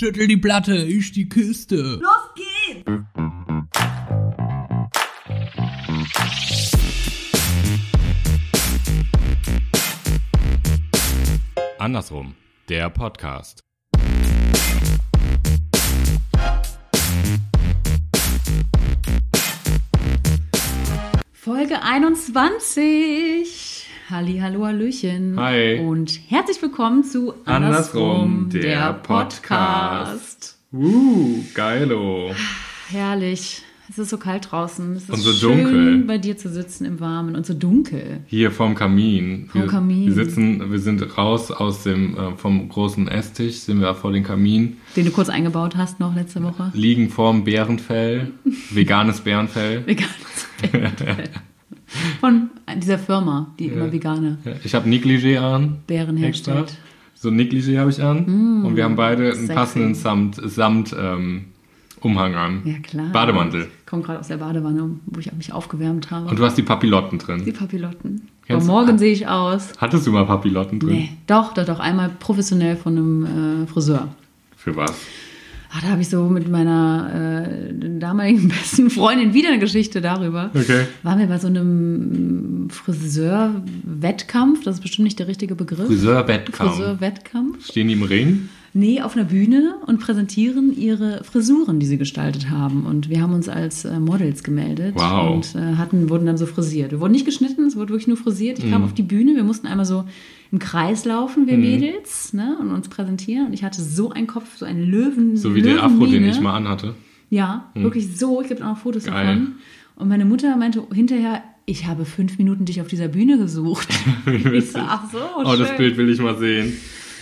Schüttel die Platte, ich die Kiste. Los geht's! Andersrum, der Podcast. Folge 21. Halli, hallo, hallöchen. Hi. Und herzlich willkommen zu Andersrum, der Podcast. Uh, geilo. Herrlich. Es ist so kalt draußen. Es ist Und so schön, dunkel. bei dir zu sitzen im Warmen und so dunkel. Hier vorm Kamin. Vorm wir, Kamin. Wir sitzen, wir sind raus aus dem, äh, vom großen Esstisch, sind wir vor dem Kamin, Den du kurz eingebaut hast noch letzte Woche. liegen vorm Bärenfell, veganes Bärenfell. Veganes Bärenfell. Von dieser Firma, die immer vegane Ja, Ich habe Negligé an. Bären herstellt. So ein Negligé habe ich an. und wir haben beide einen Mm, passenden Samt, Samt ähm, Umhang an. Ja, klar. Bademantel. Ich komme gerade aus der Badewanne, wo ich mich aufgewärmt habe. Und du hast die Papillotten drin. die Papillotten. Kennst Aber morgen sehe ich aus. Hattest du mal Papillotten drin? Nee, doch, doch, doch. Einmal professionell von einem äh, Friseur. Für was? Ah, da habe ich so mit meiner äh, damaligen besten Freundin wieder eine Geschichte darüber. Okay. Waren wir bei so einem Friseur-Wettkampf, das ist bestimmt nicht der richtige Begriff. Friseur-Wettkampf. Friseur-Wettkampf. Stehen die im Ring? Nee, auf einer Bühne und präsentieren ihre Frisuren, die sie gestaltet haben. Und wir haben uns als äh, Models gemeldet Wow. und äh, hatten, wurden dann so frisiert. Wir wurden nicht geschnitten, es wurde wirklich nur frisiert. Ich Mhm. kam auf die Bühne, wir mussten einmal so im Kreis laufen, wir Mädels, ne, und uns präsentieren. Und ich hatte so einen Kopf, so einen Löwen. So wie der Afro, den ich mal anhatte. Ja, wirklich so. Ich gibt auch noch Fotos Geil. davon. Und meine Mutter meinte hinterher, ich habe fünf Minuten dich auf dieser Bühne gesucht. ich so, ach so, Oh, das schön. Bild will ich mal sehen.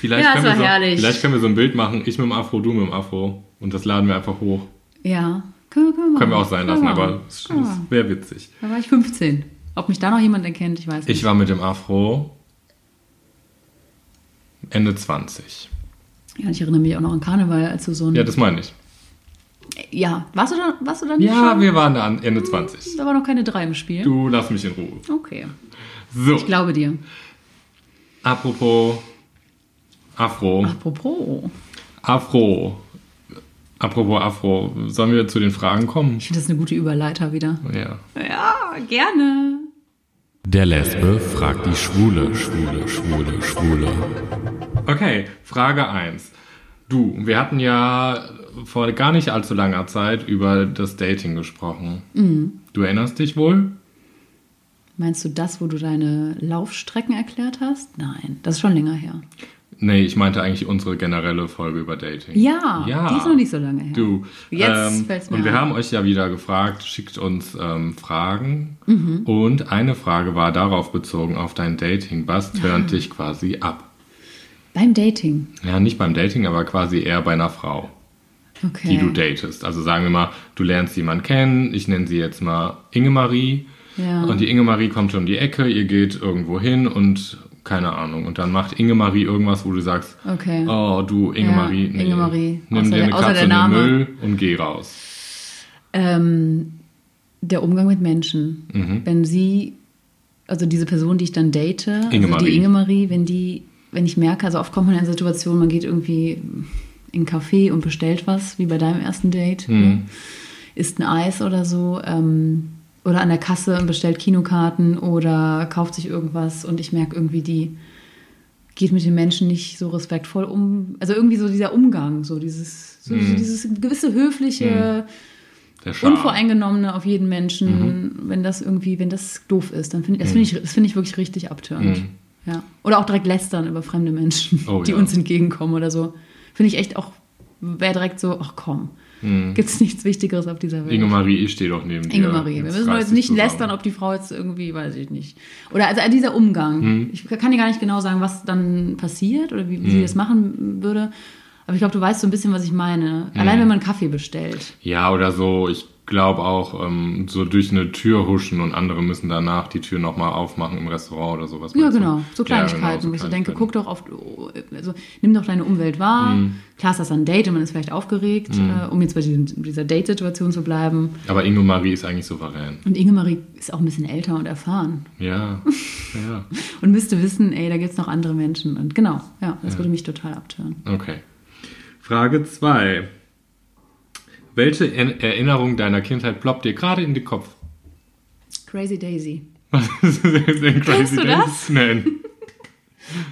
Vielleicht, Ja, können wir war so, herrlich. vielleicht können wir so ein Bild machen. Ich mit dem Afro, du mit dem Afro. Und das laden wir einfach hoch. Ja, können, wir- können wir. Können wir auch sein lassen, aber es wäre witzig. Da war ich 15. Ob mich da noch jemand erkennt, ich weiß nicht. Ich war mit dem Afro Ende 20. ja, ich erinnere mich auch noch an Karneval, als du so ein. Ja, das meine ich. Ja, warst du da, warst du da nicht Ja, schon? wir waren da Ende 20. Da war noch keine drei im Spiel. Du lass mich in Ruhe. Okay. So, Ich glaube dir. apropos Afro. Apropos. Afro. Apropos Afro. Sollen wir zu den Fragen kommen? Ich finde das eine gute Überleiter wieder. Ja. Ja, gerne. Der Lesbe fragt die Schwule, Schwule, Schwule, Schwule. Okay, Frage 1. Du, wir hatten ja vor gar nicht allzu langer Zeit über das Dating gesprochen. Du erinnerst dich wohl? Meinst du das, wo du deine Laufstrecken erklärt hast? Nein, das ist schon länger her. Nee, ich meinte eigentlich unsere generelle Folge über Dating. Ja, Ja. die ist noch nicht so lange her. Du. Jetzt ähm, fällt's mir Und wir ein. haben euch ja wieder gefragt, schickt uns ähm, Fragen. Mhm. Und eine Frage war darauf bezogen, auf dein Dating. Was turnt dich quasi ab? Beim Dating. Ja, nicht beim Dating, aber quasi eher bei einer Frau, Okay. die du datest. Also sagen wir mal, du lernst jemanden kennen, ich nenne sie jetzt mal Ingemarie. Ja. Und die Ingemarie kommt um die Ecke, ihr geht irgendwo hin und keine Ahnung. Und dann macht Ingemarie irgendwas, wo du sagst, Okay. oh du Ingemarie, Ja, Ingemarie. nimm Außer dir der- eine außer Katze der in den Name. Müll und geh raus. Ähm, der Umgang mit Menschen. Mhm. Wenn sie, also diese Person, die ich dann date, also Ingemarie. die Ingemarie, wenn die, wenn ich merke, also oft kommt man in eine Situation, man geht irgendwie in einen Café und bestellt was, wie bei deinem ersten Date, Mhm. ne? isst ein Eis oder so, ähm, oder an der Kasse und bestellt Kinokarten oder kauft sich irgendwas und ich merke irgendwie, die geht mit den Menschen nicht so respektvoll um, also irgendwie so dieser Umgang, so dieses, so, Mhm. so dieses gewisse höfliche, Charme. unvoreingenommene auf jeden Menschen, wenn das irgendwie, wenn das doof ist, dann finde ich, das finde ich, das finde ich wirklich richtig abtörend. Ja. Oder auch direkt lästern über fremde Menschen, Oh, die ja. uns entgegenkommen oder so. Finde ich echt auch, wäre direkt so, ach komm, gibt es nichts Wichtigeres auf dieser Welt. Ingemarie, ich stehe doch neben dir. Ingemarie. Wir Jetzt müssen jetzt nicht zusammen. lästern, ob die Frau jetzt irgendwie, weiß ich nicht. Oder also dieser Umgang. Hm. Ich kann dir gar nicht genau sagen, was dann passiert oder wie, wie sie das machen würde. Aber ich glaube, du weißt so ein bisschen, was ich meine. Hm. Allein wenn man Kaffee bestellt. Ja, oder so, ich glaube auch, ähm, so durch eine Tür huschen und andere müssen danach die Tür nochmal aufmachen im Restaurant oder sowas. Ja, du? genau. So Ja, Kleinigkeiten, genau, so wo ich so denke, guck doch auf, also nimm doch deine Umwelt wahr. Hm. Klar ist das ein Date und man ist vielleicht aufgeregt, äh, um jetzt bei diesem, dieser Date-Situation zu bleiben. Aber Ingemarie ist eigentlich souverän. Und Ingemarie ist auch ein bisschen älter und erfahren Ja, ja. und müsste wissen, ey, da gibt es noch andere Menschen. Und genau, ja, das würde mich total abtören. Okay. Frage 2. Welche Er- Erinnerung deiner Kindheit ploppt dir gerade in den Kopf? Crazy Daisy. Was ist denn Crazy du Daisy? das? Nein.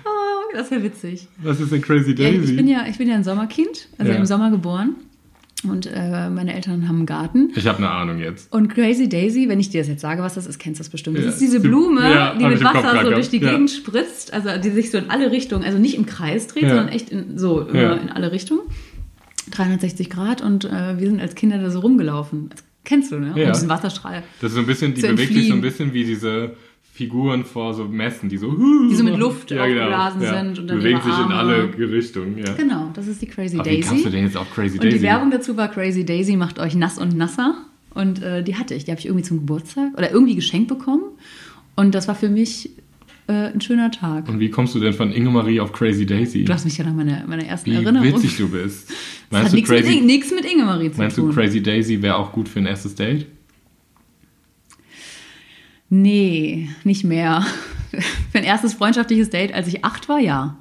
Oh, das wäre witzig. Was ist denn Crazy Ja, Daisy? ich, bin ja, ich bin ja ein Sommerkind, also Ja. im Sommer geboren. Und äh, meine Eltern haben einen Garten. Ich habe eine Ahnung jetzt. Und Crazy Daisy, wenn ich dir das jetzt sage, was das ist, kennst du das bestimmt. Das Ja. ist diese Die- Blume, ja, die mit Wasser so durch die Ja. Gegend spritzt, also die sich so in alle Richtungen, also nicht im Kreis dreht, Ja. sondern echt in, so Ja. in alle Richtungen. 360 Grad und äh, wir sind als Kinder da so rumgelaufen. Das kennst du, ne? Ja. Und diesen Wasserstrahl. Das ist so ein bisschen, die bewegt sich so ein bisschen wie diese Figuren vor so Messen, die so, Die so mit Luft aufgeblasen sind und dann bewegen ihre sich in alle Richtungen. Ja. Genau, das ist die Crazy Aber wie Daisy. kamst du denn jetzt auf Crazy Und Daisy? die Werbung dazu war Crazy Daisy macht euch nass und nasser. Und äh, die hatte ich. Die habe ich irgendwie zum Geburtstag oder irgendwie geschenkt bekommen. Und das war für mich äh, ein schöner Tag. Und wie kommst du denn von Inge-Marie auf Crazy Daisy? Du hast mich ja nach meiner, meiner ersten Wie Erinnerung. witzig du bist. das Meinst hat du, nichts mit, Crazy, Inge- nichts mit Inge-Marie zu meinst du tun. Crazy Daisy wäre auch gut für ein erstes Date? nee, nicht mehr. für ein erstes freundschaftliches Date, als ich acht war, ja.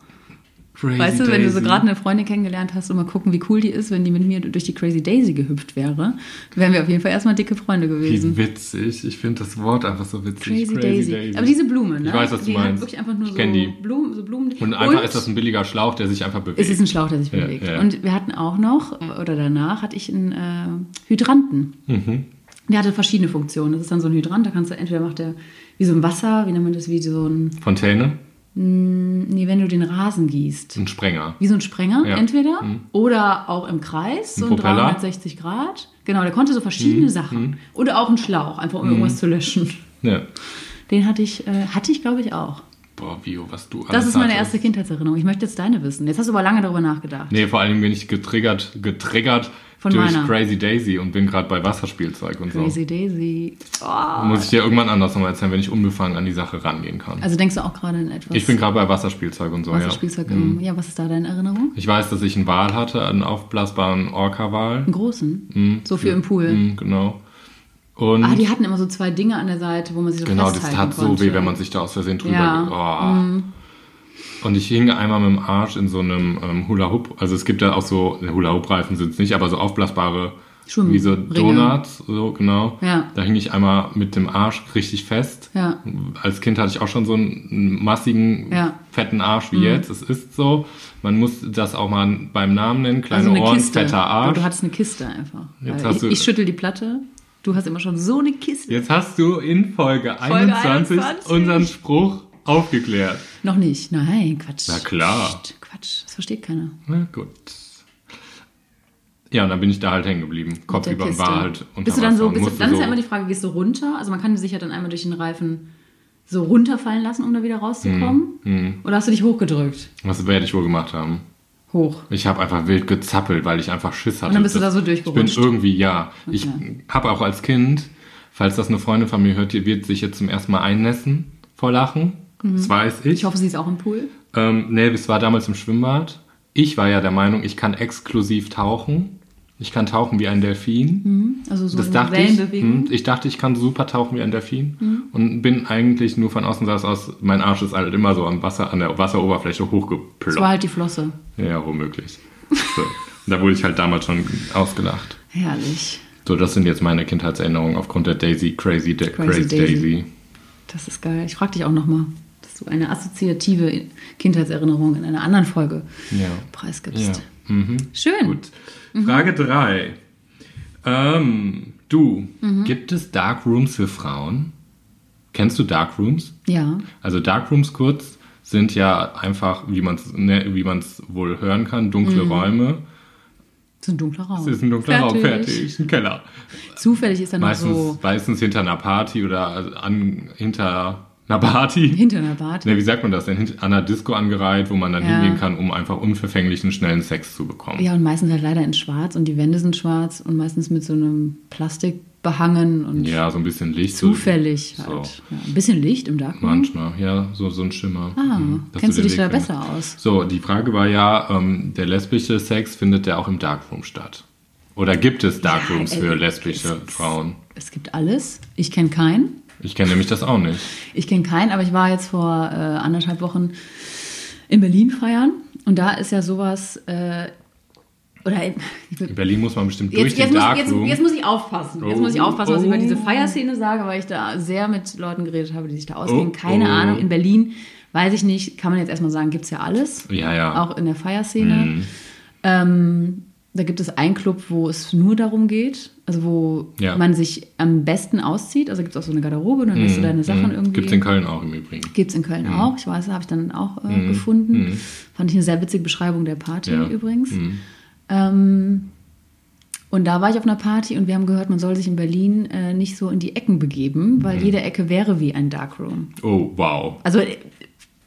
Crazy Weißt du, wenn du so Daisy. gerade eine Freundin kennengelernt hast und mal gucken, wie cool die ist, wenn die mit mir durch die Crazy Daisy gehüpft wäre, wären wir auf jeden Fall erstmal dicke Freunde gewesen. Wie witzig. Ich finde das Wort einfach so witzig. Crazy, Daisy. Aber diese Blume, ne? Ich weiß, was du die meinst. Hat wirklich einfach nur Ich so, die. Blumen, so Blumen. Und einfach ist das ein billiger Schlauch, der sich einfach bewegt. es ist ein Schlauch, der sich Ja, bewegt. ja. Und wir hatten auch noch, oder danach hatte ich einen äh, Hydranten. Mhm. Der hatte verschiedene Funktionen. Das ist dann so ein Hydrant, da kannst du entweder macht der wie so ein Wasser, wie nennt man das, wie so ein, Fontäne? Nee, wenn du den Rasen gießt. Ein Sprenger. Wie so ein Sprenger Ja. entweder Mhm. oder auch im Kreis, so Ein ein Propeller. 360 Grad. Genau, der konnte so verschiedene Sachen. Oder auch ein Schlauch, einfach um irgendwas zu löschen. Ja. Den hatte ich, äh, hatte ich glaube ich auch. Boah, Bio, was du Das ist meine hattest. erste Kindheitserinnerung. Ich möchte jetzt deine wissen. Jetzt hast du aber lange darüber nachgedacht. Nee, vor allem bin ich getriggert, getriggert Von durch meiner. Crazy Daisy und bin gerade bei Wasserspielzeug und Crazy Daisy. so. Oh. Muss ich dir irgendwann anders nochmal erzählen, wenn ich unbefangen an die Sache rangehen kann. Also denkst du auch gerade in etwas ich bin gerade bei Wasserspielzeug und so, Wasserspielzeug? ja. im- Ja, was ist da deine Erinnerung? Ich weiß, dass ich einen Wal hatte, einen aufblasbaren Orca-Wal. Einen großen? So für im Pool. Mhm, genau. Und Ah, die hatten immer so zwei Dinge an der Seite, wo man sich so genau, das tat so konnte. weh, wenn man sich da aus Versehen drüber... Ja. Mhm. Oh. Und ich hing einmal mit dem Arsch in so einem ähm, Hula-Hoop. Also es gibt ja auch so, Hula-Hoop-Reifen sind es nicht, aber so aufblasbare, Schwimm- wie so. Donuts, so genau. Ja. Da hing ich einmal mit dem Arsch richtig fest. Ja. Als Kind hatte ich auch schon so einen massigen, Ja. Mhm. fetten Arsch wie jetzt. Es ist so. Man muss das auch mal beim Namen nennen. Kleine Also Ohren, Kiste. fetter Aber Arsch. du hattest eine Kiste einfach. Jetzt Weil hast du- ich, ich schüttel die Platte. Du hast immer schon so eine Kiste. Jetzt hast du in Folge, Folge 21, 21. unseren Spruch aufgeklärt. Noch nicht. Nein, Quatsch. Na klar. Psst, Quatsch, das versteht keiner. Na gut. Ja, und dann bin ich da halt hängen geblieben. Kopf über halt unter bist du dann so, bist du, dann ist ja immer die Frage, gehst du runter? Also man kann sich ja dann einmal durch den Reifen so runterfallen lassen, um da wieder rauszukommen. Mhm. Oder hast du dich hochgedrückt? Was werde ich wohl gemacht haben? Hoch. Ich habe einfach wild gezappelt, weil ich einfach Schiss hatte. dann bist du da so Ich durchgerutscht? bin irgendwie, ja. Ich Okay. habe auch als Kind, falls das eine Freundin von mir hört, die wird sich jetzt zum ersten Mal einnässen vor Lachen. Das weiß ich. Mhm. Ich hoffe, sie ist auch im Pool. Ähm, nee, es war damals im Schwimmbad. Ich war ja der Meinung, ich kann exklusiv tauchen. Ich kann tauchen wie ein Delfin. Also so das dachte ich. Wellenbewegung. Hm, Ich dachte, ich kann super tauchen wie ein Delfin. Und bin eigentlich nur von außen saß aus, mein Arsch ist halt immer so am Wasser, an der Wasseroberfläche Das war hochgeploppt. halt die Flosse. Ja, womöglich. So. Da wurde ich halt damals schon ausgelacht. Herrlich. So, das sind jetzt meine Kindheitserinnerungen aufgrund der Daisy, Crazy, Da- Crazy Crazy Daisy. Daisy. Das ist geil. Ich frage dich auch nochmal, dass du eine assoziative Kindheitserinnerung in einer anderen Folge Ja. preisgibst. Ja. Mhm. Schön. Gut. Frage 3. Ähm, du, Mhm. gibt es Darkrooms für Frauen? Kennst du Darkrooms? Ja. Also Darkrooms kurz sind ja einfach, wie man es ne, wie man's wohl hören kann, dunkle Mhm. Räume. Das ist ein dunkler Raum. Es ist ein dunkler Raum, fertig, ein Keller. Zufällig ist er noch Meistens, so meistens hinter einer Party oder an, hinter Party. hinter einer Bart. Ne, wie sagt man das denn? An einer Disco angereiht, wo man dann Ja. hingehen kann, um einfach unverfänglichen, schnellen Sex zu bekommen. Ja, und meistens halt leider in schwarz und die Wände sind schwarz und meistens mit so einem Plastik behangen und Ja, so ein bisschen Licht. zufällig so. halt. Ja, ein bisschen Licht im Darkroom. Manchmal, ja, so, so ein Schimmer. Ah, Mhm, kennst du dich da findest. besser aus? So, die Frage war ja, ähm, der lesbische Sex findet der auch im Darkroom statt? Oder gibt es Darkrooms Ja, äh, für lesbische es- Frauen? Es gibt alles. Ich kenne keinen. Ich kenne nämlich das auch nicht. Ich kenne keinen, aber ich war jetzt vor äh, anderthalb Wochen in Berlin feiern und da ist ja sowas, äh, Oder in, In Berlin muss man bestimmt durch Jetzt, den jetzt, muss, jetzt, Darkroom. jetzt muss ich aufpassen. Jetzt Oh, muss ich aufpassen, was ich über diese oh. Feierszene sage, weil ich da sehr mit Leuten geredet habe, die sich da auskennen. Oh, Keine oh. Ahnung. In Berlin weiß ich nicht, kann man jetzt erstmal sagen, gibt es ja alles. ja, ja. Auch in der Feierszene. Mhm. Ähm, da gibt es einen Club, wo es nur darum geht, also wo Ja. man sich am besten auszieht. Also gibt es auch so eine Garderobe und dann lässt du deine Sachen irgendwie. Gibt es Mhm. in Köln auch im Übrigen. Gibt es in Köln auch. Ich weiß, habe ich dann auch äh, gefunden. Fand ich eine sehr witzige Beschreibung der Party Mhm. Ja. übrigens. Mhm. Ähm, und da war ich auf einer Party und wir haben gehört, man soll sich in Berlin äh, nicht so in die Ecken begeben, weil Mhm. jede Ecke wäre wie ein Darkroom. Oh, wow. Also äh,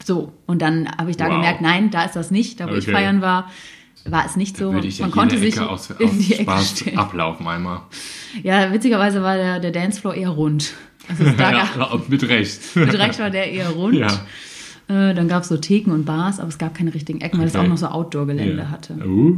so. Und dann habe ich da Wow. gemerkt, nein, da ist das nicht. Da wo ich Okay. feiern war, war es nicht so. Würde ich man konnte sich Ecke aus, in aus die Ecke Spaß stellen. ablaufen einmal. Ja, witzigerweise war der, der Dancefloor eher rund. Also ja, mit Recht. mit Recht war der eher rund. Ja. Äh, dann gab es so Theken und Bars, aber es gab keine richtigen Ecken, weil es Okay. auch noch so Outdoor-Gelände Ja. hatte. Uh,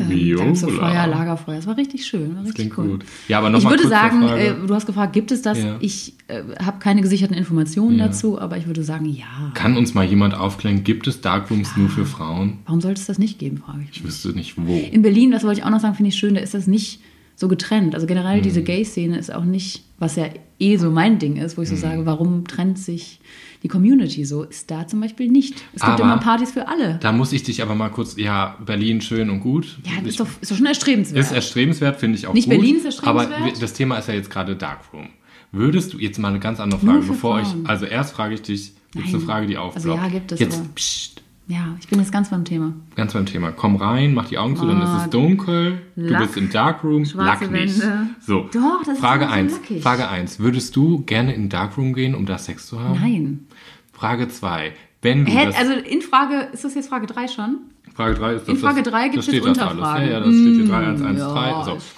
Ähm, gab so Feuer, Lagerfeuer. Es war richtig schön. War Das richtig klingt cool. gut. Ja, aber Ich nochmal würde sagen, äh, du hast gefragt, gibt es das? Ja. Ich äh, habe keine gesicherten Informationen Ja. dazu, aber ich würde sagen, ja. Kann uns mal jemand aufklären, gibt es Darkrooms nur für Frauen? Warum sollte es das nicht geben, frage ich mich. Ich wüsste nicht wo. In Berlin, das wollte ich auch noch sagen, finde ich schön, da ist das nicht so getrennt. Also generell Mhm. diese Gay-Szene ist auch nicht, was ja eh so mein Ding ist, wo ich so Mhm. sage, warum trennt sich die Community so? Ist da zum Beispiel nicht. Es gibt Aber immer Partys für alle. Da muss ich dich aber mal kurz, ja, Berlin schön und gut. Ja, das ich, ist doch, ist doch schon erstrebenswert. ist erstrebenswert, finde ich auch Nicht gut. Berlin ist erstrebenswert? Aber das Thema ist ja jetzt gerade Darkroom. Würdest du, jetzt mal eine ganz andere Frage, bevor Frauen. ich, also erst frage ich dich, gibt es eine. Frage, die Also aufploppt. ja, gibt es, Jetzt, aber- psst, ja, ich bin jetzt ganz beim Thema. ganz beim Thema. Komm rein, mach die Augen zu, dann ist es dunkel, du Lack, bist im Darkroom, lack nicht. Wände. So, Doch, das ist Frage immer so 1. lackig. Frage 1. Würdest du gerne in den Darkroom gehen, um da Sex zu haben? Nein. Frage 2. Wenn du Hä, das, also in Frage, ist das jetzt Frage 3 schon? Frage 3 ist das, In Frage das- 3 gibt es Unterfragen. alles. Ja, ja, das steht hier Mm, 3113. ja, so. ist.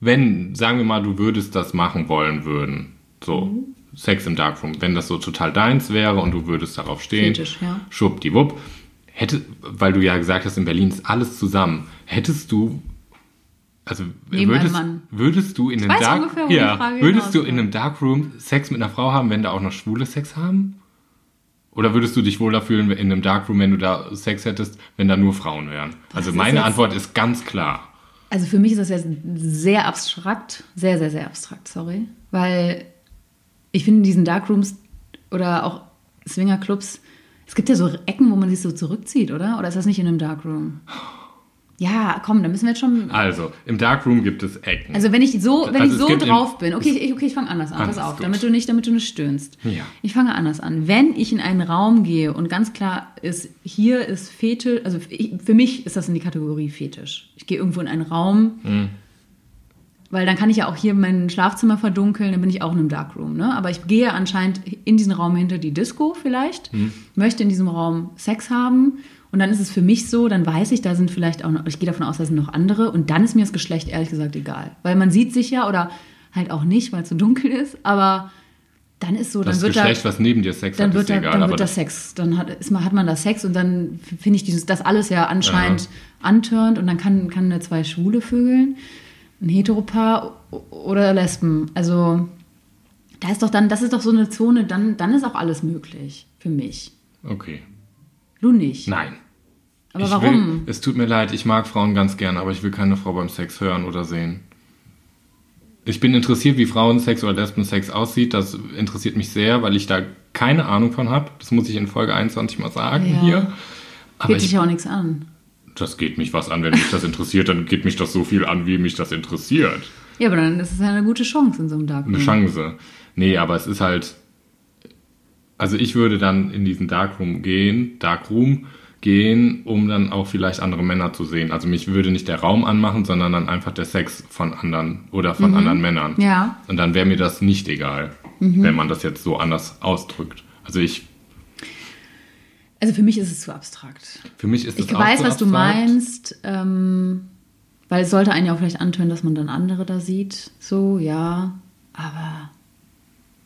Wenn, sagen wir mal, du würdest das machen wollen würden, so Mhm. Sex im Darkroom, wenn das so total deins wäre und du würdest darauf stehen, Fetisch, ja. schwuppdiwupp, hätte, weil du ja gesagt hast, in Berlin ist alles zusammen, hättest du, also Neben würdest, würdest du in einem weiß Dark, ungefähr, wo die ja, Frage würdest du in hinausläuft. einem Darkroom Sex mit einer Frau haben, wenn da auch noch Schwule Sex haben? Oder würdest du dich wohler fühlen in einem Darkroom, wenn du da Sex hättest, wenn da nur Frauen wären? Also ist meine jetzt- Antwort ist ganz klar. Also für mich ist das jetzt sehr abstrakt, sehr, sehr, sehr abstrakt, sorry. Weil ich finde in diesen Darkrooms oder auch Swingerclubs, es gibt ja so Ecken, wo man sich so zurückzieht, oder? Oder ist das nicht in einem Darkroom? Ja, komm, da müssen wir jetzt schon. Also, im Darkroom gibt es Ecken. Also wenn ich so, wenn Also ich so drauf bin, okay, ich, okay, ich fange anders an, Anders, pass auf, damit du nicht, damit du nicht stöhnst. Ja. Ich fange anders an. Wenn ich in einen Raum gehe und ganz klar ist, hier ist Fetisch, also ich, für mich ist das in die Kategorie Fetisch. Ich gehe irgendwo in einen Raum, Mhm. Weil dann kann ich ja auch hier mein Schlafzimmer verdunkeln, dann bin ich auch in einem Darkroom. Ne? Aber ich gehe anscheinend in diesen Raum hinter die Disco vielleicht, Mhm. möchte in diesem Raum Sex haben. Und dann ist es für mich so, dann weiß ich, da sind vielleicht auch noch, ich gehe davon aus, da sind noch andere. Und dann ist mir das Geschlecht ehrlich gesagt egal. Weil man sieht sich ja oder halt auch nicht, weil es so dunkel ist. Aber dann ist so, das dann wird Geschlecht, da, was neben dir Sex dann hat, wird ist da, egal. dann aber wird das Sex. Dann hat, ist, man- hat man da Sex und dann finde ich dieses, das alles ja anscheinend antörnt und dann kann, kann da zwei Schwule vögeln, ein Heteropaar oder Lesben. Also da ist doch dann, das ist doch so eine Zone, dann, dann ist auch alles möglich für mich. okay. Du nicht. Nein. Aber ich warum? Will, es tut mir leid, ich mag Frauen ganz gern, aber ich will keine Frau beim Sex hören oder sehen. Ich bin interessiert, wie Frauensex oder Lesbensex aussieht. Das interessiert mich sehr, weil ich da keine Ahnung von habe. Das muss ich in Folge 21 mal sagen Ja. hier. Aber Geht ich, sich ja auch nichts an. Das geht mich was an. Wenn mich das interessiert, dann geht mich das so viel an, wie mich das interessiert. Ja, aber dann ist es ja eine gute Chance in so einem Darkroom. Eine Chance. Nee, aber es ist halt. Also ich würde dann in diesen Darkroom gehen, Darkroom gehen, um dann auch vielleicht andere Männer zu sehen. Also mich würde nicht der Raum anmachen, sondern dann einfach der Sex von anderen oder von anderen Männern. Mhm. Ja. Und dann wäre mir das nicht egal, Mhm. wenn man das jetzt so anders ausdrückt. Also ich, Also für mich ist es zu abstrakt. für mich ist das Ich auch weiß, so was du abstrakt. meinst, ähm, weil es sollte einen ja auch vielleicht antören, dass man dann andere da sieht. So, ja, aber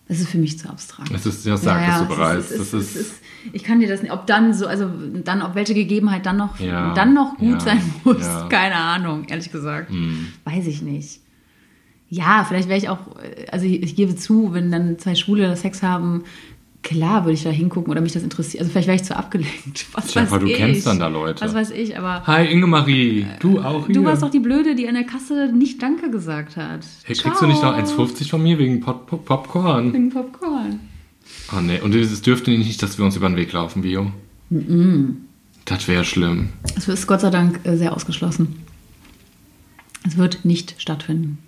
es ist für mich zu abstrakt. Es ist, ja, sag es so es bereits. es Das es ist, ich kann dir das nicht, ob dann so, also dann, ob welche Gegebenheit dann noch, Ja, dann noch gut ja, sein muss, ja. keine Ahnung, ehrlich gesagt. Hm. Weiß ich nicht. Ja, vielleicht wäre ich auch, also ich, ich gebe zu, wenn dann zwei Schwule Sex haben, Klar würde ich da hingucken oder mich das interessiert. Also vielleicht wäre ich zu abgelenkt. Was Tja, weiß du ich? kennst dann da Leute. Was weiß ich, aber Hi Ingemarie, du auch hier. du warst doch die Blöde, die an der Kasse nicht Danke gesagt hat. Hey, kriegst du nicht noch Ciao. 1,50 von mir wegen Pop Pop Popcorn? Wegen Popcorn. Oh nee, und es dürfte nicht, dass wir uns über den Weg laufen, Bio. Das wäre schlimm. Es ist Gott sei Dank äh, sehr ausgeschlossen. Es wird nicht stattfinden.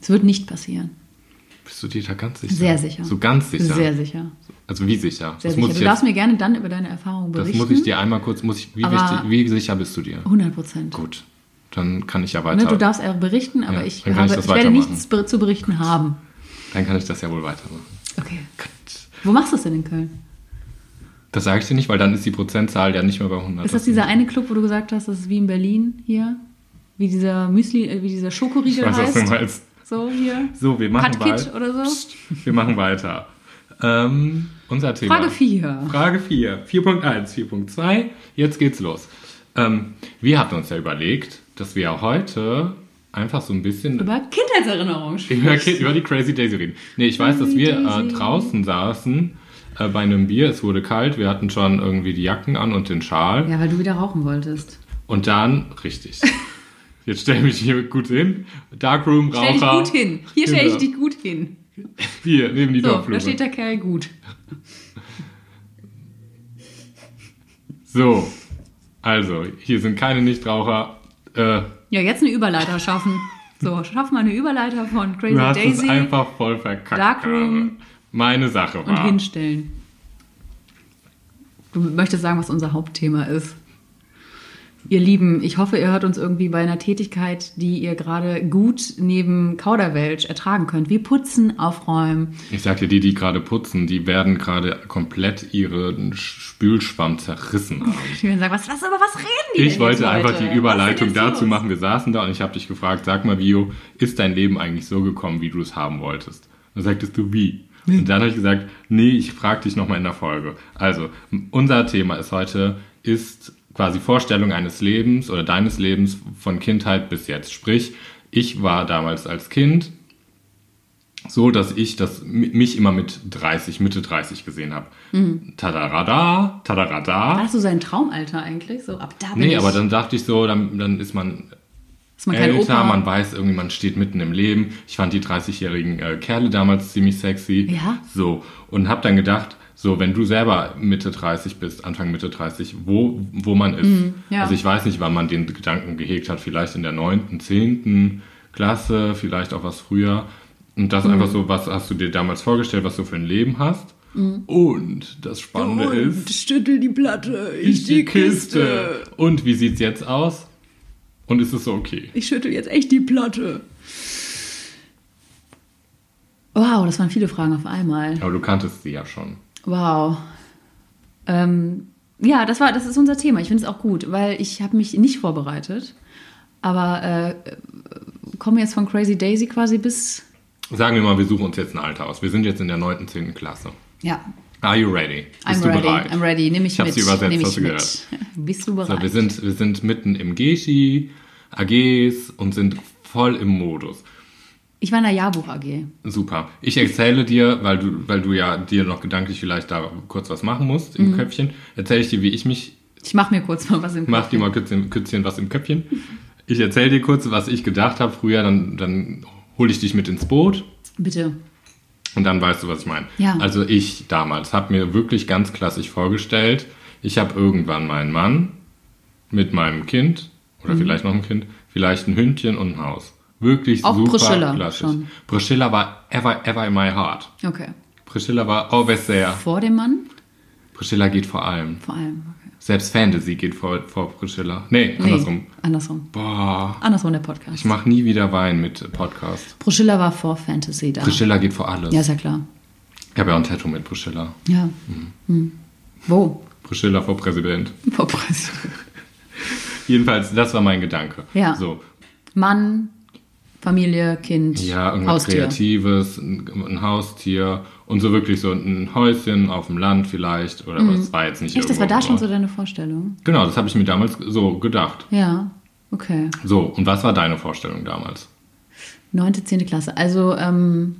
Es wird nicht passieren. Bist du dir da ganz sicher? Sehr sicher. So ganz sicher? Sehr sicher. Also wie sicher? Sehr das sicher. muss Du ich darfst mir gerne dann über deine Erfahrungen das berichten. muss ich dir einmal kurz, muss ich, wie, wichtig, wie sicher bist du dir? 100 Prozent. Gut, dann kann ich ja weiter. Ne, du darfst auch berichten, aber Ja, ich, ich habe, das ich werde nichts zu berichten haben. Dann kann ich das ja wohl weitermachen. Okay. Gut. Wo machst du es denn in Köln? Das sage ich dir nicht, weil dann ist die Prozentzahl ja nicht mehr bei 100. Ist das dieser eine Club, wo du gesagt hast, das ist wie in Berlin hier? Wie dieser Müsli, äh, wie dieser Ich Schokoriegel weiß, was heißt? du meinst. So hier. So, wir machen weiter. oder so? Psst, wir machen weiter. Ähm, unser Thema. Frage 4. Frage 4. 4.1, 4.2. Jetzt geht's los. Ähm, wir hatten uns ja überlegt, dass wir heute einfach so ein bisschen Über Kindheitserinnerungen über, sprechen. über die Crazy Daisy reden. Nee, ich weiß, dass wir äh, draußen saßen äh, bei einem Bier. Es wurde kalt. Wir hatten schon irgendwie die Jacken an und den Schal. Ja, weil du wieder rauchen wolltest. Und dann, richtig. Jetzt stell mich hier gut hin. Darkroom, Stell dich Raucher. gut hin. Hier stelle ich Genau. dich gut hin. Hier, neben die So, da Dorfflure. steht der Kerl gut. So, also, hier sind keine Nichtraucher. Äh, Ja, jetzt eine Überleiter schaffen. So, schaff mal eine Überleiter von Crazy du hast Daisy es einfach voll verkackt. Darkroom. Meine Sache und war. hinstellen. Du möchtest sagen, was unser Hauptthema ist. Ihr Lieben, ich hoffe, ihr hört uns irgendwie bei einer Tätigkeit, die ihr gerade gut neben Kauderwelsch ertragen könnt. Wir putzen, aufräumen. Ich sag dir, die, die gerade putzen, die werden gerade komplett ihren Spülschwamm zerrissen haben. Ich will sagen, was, was, aber was reden die Ich wollte jetzt einfach die Überleitung dazu los? machen. Wir saßen da und ich habe dich gefragt, sag mal, Vio, ist dein Leben eigentlich so gekommen, wie du es haben wolltest? Dann sagtest du, wie? Und dann habe ich gesagt, nee, ich frage dich nochmal in der Folge. Also, unser Thema ist heute, ist quasi Vorstellung eines Lebens oder deines Lebens von Kindheit bis jetzt. Sprich, ich war damals als Kind so, dass ich das, mich immer mit 30, Mitte 30 gesehen habe. Mhm. Tadarada, tadarada. War das so sein Traumalter eigentlich? So, ab da bin Nee, ich, aber dann dachte ich so, dann, dann ist man ist man älter, Opa. man weiß irgendwie, man steht mitten im Leben. Ich fand die 30-jährigen äh, Kerle damals ziemlich sexy. Ja. So, und hab dann gedacht, so, wenn du selber Mitte 30 bist, Anfang Mitte 30, wo, wo man ist. Mhm, ja. Also ich weiß nicht, wann man den Gedanken gehegt hat, vielleicht in der 9., 10. Klasse, vielleicht auch was früher. Und das Mhm. einfach so, was hast du dir damals vorgestellt, was du für ein Leben hast. Mhm. Und das Spannende ist, stüttel die Platte, ich die Kiste. Und wie sieht's jetzt aus? Und ist es so okay? Ich schüttel jetzt echt die Platte. Wow, das waren viele Fragen auf einmal. Aber du kanntest sie ja schon. Wow. Ähm, ja, das war, das ist unser Thema. Ich finde es auch gut, weil ich habe mich nicht vorbereitet. Aber äh, komme jetzt von Crazy Daisy quasi bis. Sagen wir mal, wir suchen uns jetzt ein Alter aus. Wir sind jetzt in der 9., 10. Klasse. Ja, Are you ready? Bist I'm du ready. bereit? I'm ready. Nimm mich Ich hab mit. sie übersetzt, hast du mit. Bist du bereit? So, wir, sind, wir sind mitten im Geschi, AGs und sind voll im Modus. Ich war in der Jahrbuch AG. Super. Ich erzähle dir, weil du, weil du ja dir noch gedanklich vielleicht da kurz was machen musst Mhm. im Köpfchen, erzähle ich dir, wie ich mich Ich mache mir kurz mal was im Mach dir mal Kützchen, Kützchen was im Köpfchen. Ich erzähle dir kurz, was ich gedacht habe früher, dann, dann hole ich dich mit ins Boot Bitte. und dann weißt du, was ich meine. Ja. Also ich damals habe mir wirklich ganz klassisch vorgestellt, ich habe irgendwann meinen Mann mit meinem Kind oder Mhm. vielleicht noch ein Kind, vielleicht ein Hündchen und ein Haus. Wirklich Auch super Priscilla klassisch. schon. Priscilla war ever, ever in my heart. Okay. Priscilla war always there. Vor dem Mann? Priscilla geht vor allem. Vor allem. Okay. Selbst Fantasy geht vor, vor Priscilla. Nee, andersrum. Nee, andersrum. Boah. Andersrum der Podcast. Ich mache nie wieder Wein mit Podcast. Priscilla war vor Fantasy da. Priscilla geht vor alles. Ja, ist ja klar. Ich habe ja auch ein Tattoo mit Priscilla. Ja. Hm. Wo? Priscilla vor Präsident. Vor Präsident. Jedenfalls, das war mein Gedanke. Ja. So, Mann, Familie, Kind, ja, irgendwas Haustier. Kreatives, ein, Haustier und so wirklich so ein Häuschen auf dem Land vielleicht. Oder das war jetzt nicht Mhm. Echt, das war da schon so deine Vorstellung? Genau, das habe ich mir damals so gedacht. Ja, okay. So, und was war deine Vorstellung damals? Neunte, zehnte Klasse. Also, ähm,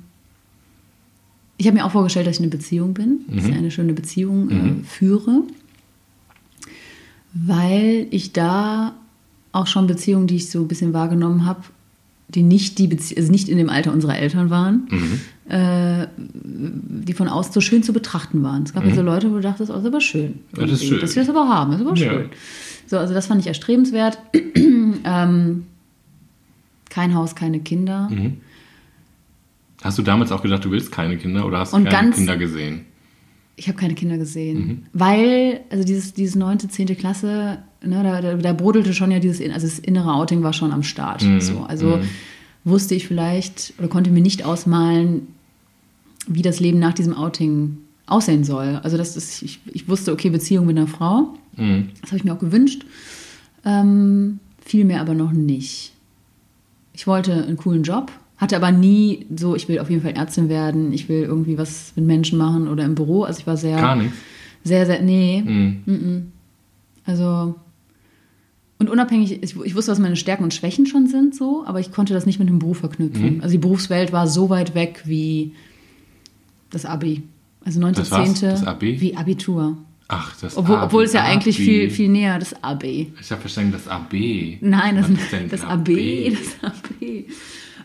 ich habe mir auch vorgestellt, dass ich eine Beziehung bin, dass ich eine schöne Beziehung äh, führe, weil ich da auch schon Beziehungen, die ich so ein bisschen wahrgenommen habe, die nicht die Bezie also nicht in dem Alter unserer Eltern waren, äh, die von außen so schön zu betrachten waren. Es gab ja so Leute, wo du dachtest, oh, das ist aber schön. Das ist schön. Dass wir das aber haben, das ist aber Ja. schön. So, also das fand ich erstrebenswert. ähm, kein Haus, keine Kinder. Mhm. Hast du damals auch gedacht, du willst keine Kinder oder hast du keine ganz- Kinder gesehen? Ich habe keine Kinder gesehen, Mhm. weil, also dieses, dieses 9., 10. Klasse, ne, da, da, da brodelte schon ja dieses, also das innere Outing war schon am Start. Mhm. So, also wusste ich vielleicht oder konnte mir nicht ausmalen, wie das Leben nach diesem Outing aussehen soll. Also das ist, ich, ich wusste, okay, Beziehung mit einer Frau, Mhm. das habe ich mir auch gewünscht, ähm, fiel mir aber noch nicht. Ich wollte einen coolen Job, hatte aber nie so, ich will auf jeden Fall Ärztin werden, ich will irgendwie was mit Menschen machen oder im Büro. Also ich war sehr, Gar nichts. sehr, sehr, nee. Mhm. Also, und unabhängig, ich, ich wusste, was meine Stärken und Schwächen schon sind, so, aber ich konnte das nicht mit dem Beruf verknüpfen. Mhm. Also die Berufswelt war so weit weg wie das Abi. Also 9. Das was? 10. Das Abi? Wie Abitur. Ach, das Obwohl, Abi, obwohl es ja eigentlich Abi. viel, viel näher, das AB. Ich habe verstanden, das AB. Nein, das, denn das AB, das AB.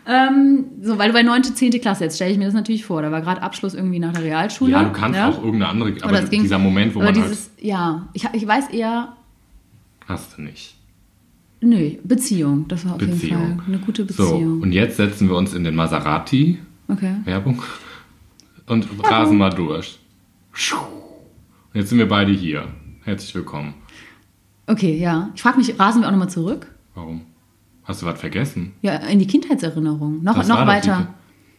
Ähm, so, weil du bei 9., 10. Klasse, jetzt stelle ich mir das natürlich vor, da war gerade Abschluss irgendwie nach der Realschule. Ja, du kannst auch irgendeine andere, aber es ging- dieser Moment, wo aber man dieses, ja, ich, ich weiß eher, halt, hast du nicht. nö, Beziehung, das war auf jeden Beziehung. Fall eine gute So, Beziehung. und jetzt setzen wir uns in den Maserati, okay. Werbung, und rasen mal durch. Und jetzt sind wir beide hier. Herzlich willkommen. Okay, ja. Ich frage mich, rasen wir auch nochmal zurück? Warum? Hast du was vergessen? Ja, in die Kindheitserinnerung. Noch, Das noch weiter.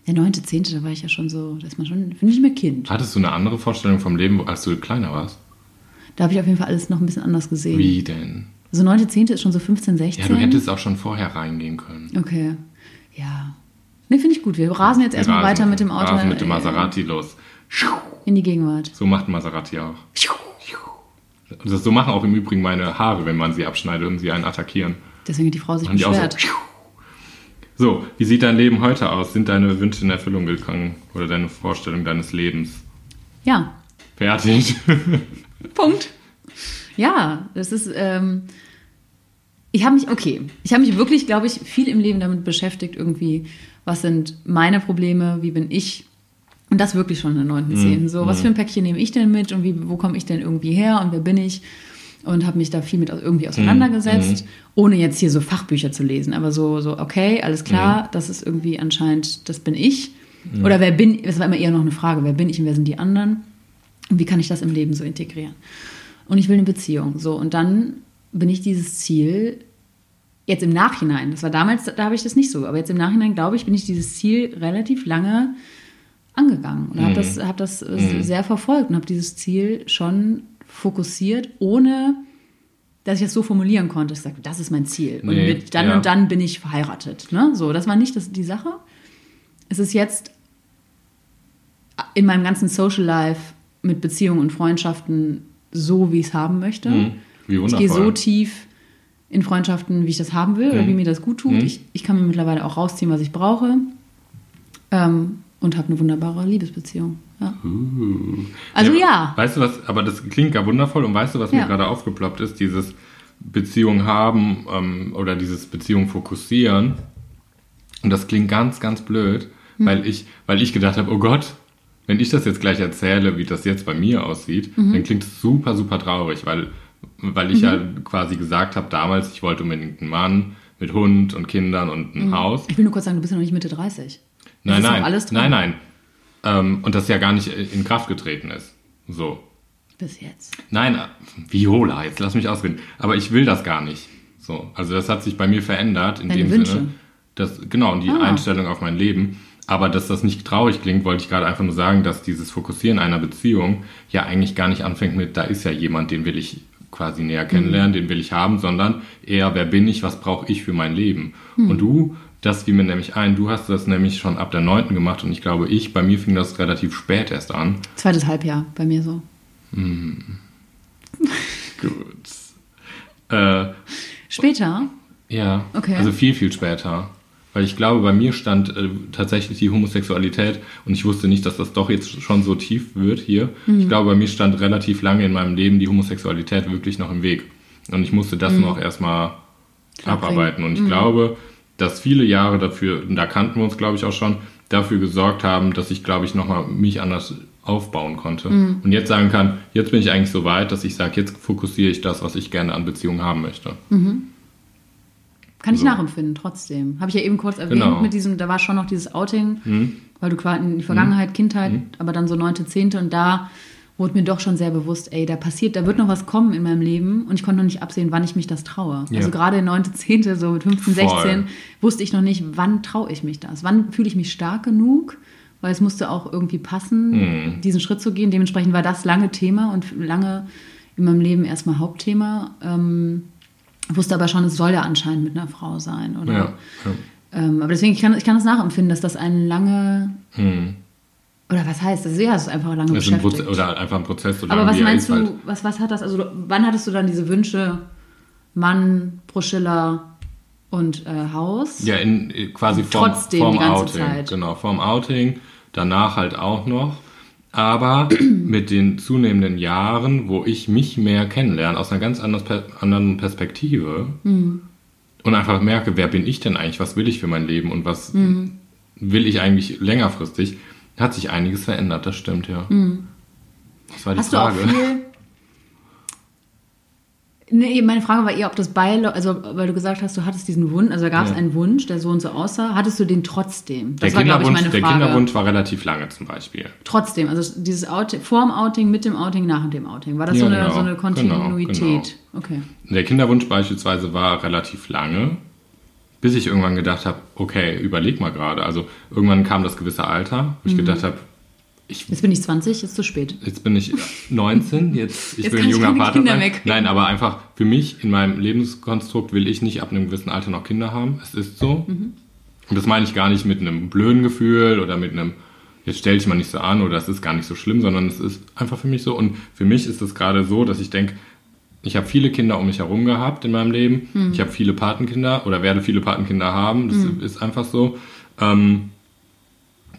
Der 9., 10., da war ich ja schon so, da ist man schon, finde ich mehr Kind. Hattest du eine andere Vorstellung vom Leben, als du kleiner warst? Da habe ich auf jeden Fall alles noch ein bisschen anders gesehen. Wie denn? Also 9., 10. ist schon so 15, 16. Ja, du hättest auch schon vorher reingehen können. Okay. Ja. Ne, finde ich gut. Wir rasen jetzt erstmal Rasen- weiter mit dem Auto Rasen mit dem Maserati los. in die Gegenwart. So macht Maserati auch. Das so machen auch im Übrigen meine Haare, wenn man sie abschneidet und sie einen attackieren. Deswegen hat die Frau sich so. beschwert. So, wie sieht dein Leben heute aus? Sind deine Wünsche in Erfüllung gegangen? Oder deine Vorstellung deines Lebens? Ja, Fertig. Punkt. Ja, das ist. Ähm, ich habe mich, okay, ich habe mich wirklich, glaube ich, viel im Leben damit beschäftigt, irgendwie, was sind meine Probleme, wie bin ich. Und das wirklich schon in der neunten Szene. So, was für ein Päckchen nehme ich denn mit und wie, wo komme ich denn irgendwie her und wer bin ich? Und habe mich da viel mit irgendwie auseinandergesetzt, ohne jetzt hier so Fachbücher zu lesen. Aber so, so okay, alles klar, das ist irgendwie anscheinend, das bin ich. Oder wer bin, das war immer eher noch eine Frage, wer bin ich und wer sind die anderen? Und wie kann ich das im Leben so integrieren? Und ich will eine Beziehung. So, und dann bin ich dieses Ziel jetzt im Nachhinein, das war damals, da habe ich das nicht so, aber jetzt im Nachhinein, glaube ich, bin ich dieses Ziel relativ lange angegangen und habe das, hab das äh, sehr verfolgt und habe dieses Ziel schon fokussiert, ohne dass ich das so formulieren konnte. Ich sagte, das ist mein Ziel. Und Nee, mit dann ja. und dann bin ich verheiratet. Ne? So, das war nicht das, die Sache. Es ist jetzt in meinem ganzen Social Life mit Beziehungen und Freundschaften so, wie ich es haben möchte. Mhm. Wie Ich gehe so tief in Freundschaften, wie ich das haben will oder Mhm. wie mir das gut tut. Mhm. Ich, ich kann mir mittlerweile auch rausziehen, was ich brauche. Ähm, und habe eine wunderbare Liebesbeziehung. Ja. Also ja. Weißt du was, aber das klingt gar wundervoll und weißt du, was mir Ja. gerade aufgeploppt ist? Dieses Beziehung haben ähm, oder dieses Beziehung fokussieren. Und das klingt ganz, ganz blöd, Hm. weil, ich, weil ich gedacht habe, oh Gott, wenn ich das jetzt gleich erzähle, wie das jetzt bei mir aussieht, Mhm. dann klingt es super, super traurig, weil, weil ich ja quasi gesagt habe damals, ich wollte unbedingt einen Mann mit Hund und Kindern und ein Haus. Ich will nur kurz sagen, du bist ja noch nicht Mitte 30. Nein, nein, alles dran. nein, nein. Ähm, und das ja gar nicht in Kraft getreten ist. So. Bis jetzt. Nein, äh, Viola, jetzt lass mich ausreden. Aber ich will das gar nicht. So, also das hat sich bei mir verändert in Deine dem Wünsche. Sinne. Das, genau, und die Ah. Einstellung auf mein Leben. Aber dass das nicht traurig klingt, wollte ich gerade einfach nur sagen, dass dieses Fokussieren einer Beziehung ja eigentlich gar nicht anfängt mit, da ist ja jemand, den will ich quasi näher kennenlernen, den will ich haben, sondern eher, wer bin ich, was brauche ich für mein Leben. Und du, das fiel mir nämlich ein, du hast das nämlich schon ab der neunten gemacht und ich glaube, ich, bei mir fing das relativ spät erst an. Zweites Halbjahr bei mir so. Gut. Äh, Später? Ja, Okay. also viel, viel später. Weil ich glaube, bei mir stand äh, tatsächlich die Homosexualität und ich wusste nicht, dass das doch jetzt schon so tief wird hier. Mhm. Ich glaube, bei mir stand relativ lange in meinem Leben die Homosexualität wirklich noch im Weg. Und ich musste das noch erstmal abarbeiten. Und ich glaube, dass viele Jahre dafür, und da kannten wir uns, glaube ich, auch schon, dafür gesorgt haben, dass ich, glaube ich, nochmal mich anders aufbauen konnte. Und jetzt sagen kann, jetzt bin ich eigentlich so weit, dass ich sage, jetzt fokussiere ich das, was ich gerne an Beziehungen haben möchte. Kann ich So. nachempfinden, trotzdem. Habe ich ja eben kurz erwähnt, Genau. mit diesem, da war schon noch dieses Outing, weil du quasi in die Vergangenheit, Kindheit, aber dann so neunte, zehnte und da wurde mir doch schon sehr bewusst, ey, da passiert, da wird noch was kommen in meinem Leben und ich konnte noch nicht absehen, wann ich mich das traue. Ja. Also gerade neunte, zehnte, so mit 15, Voll. 16, wusste ich noch nicht, wann traue ich mich das? Wann fühle ich mich stark genug? Weil es musste auch irgendwie passen, diesen Schritt zu gehen. Dementsprechend war das lange Thema und lange in meinem Leben erstmal Hauptthema. Ähm, wusste aber schon, es soll ja anscheinend mit einer Frau sein. Oder? Ja. ja. Ähm, aber deswegen, ich kann, ich kann das nachempfinden, dass das einen lange. Oder was heißt das? Ja, es ist einfach lange Das ein beschäftigt. Proze oder einfach ein Prozess. Oder aber was meinst ist du, halt. was, was hat das, also wann hattest du dann diese Wünsche, Mann, Bruschilla und äh, Haus? Ja, in, äh, quasi vorm, Trotzdem vorm die ganze Outing. Zeit. Genau, vorm Outing, danach halt auch noch. Aber mit den zunehmenden Jahren, wo ich mich mehr kennenlerne, aus einer ganz anderen Perspektive Mhm. und einfach merke, wer bin ich denn eigentlich, was will ich für mein Leben und was Mhm. will ich eigentlich längerfristig, hat sich einiges verändert, das stimmt, ja. Das war die Mhm. Hast du auch Frage. viel. Nee, meine Frage war eher, ob das bei, also weil du gesagt hast, du hattest diesen Wunsch, also gab es Ja. einen Wunsch, der so und so aussah. Hattest du den trotzdem? der, Das war, glaube ich, Kinderwunsch, meine der Frage. Kinderwunsch war relativ lange zum Beispiel. Trotzdem, also dieses Outing, vor dem Outing, mit dem Outing, nach dem Outing. War das so, Ja, eine, genau. so eine Genau, Kontinuität? Okay. Der Kinderwunsch beispielsweise war relativ lange, bis ich irgendwann gedacht habe, okay, überleg mal gerade. Also irgendwann kam das gewisse Alter, wo ich Mhm. gedacht habe, ich, Jetzt bin ich 20, ist zu spät. jetzt bin ich 19, jetzt, ich Jetzt kann ein ich junger Vater. Nein, aber einfach für mich in meinem Lebenskonstrukt will ich nicht ab einem gewissen Alter noch Kinder haben. Es ist so. Mhm. Und das meine ich gar nicht mit einem blöden Gefühl oder mit einem, jetzt stell dich mal nicht so an oder es ist gar nicht so schlimm, sondern es ist einfach für mich so. Und für mich ist es gerade so, dass ich denke, ich habe viele Kinder um mich herum gehabt in meinem Leben. Hm. Ich habe viele Patenkinder oder werde viele Patenkinder haben. Das Hm. ist einfach so. Ähm,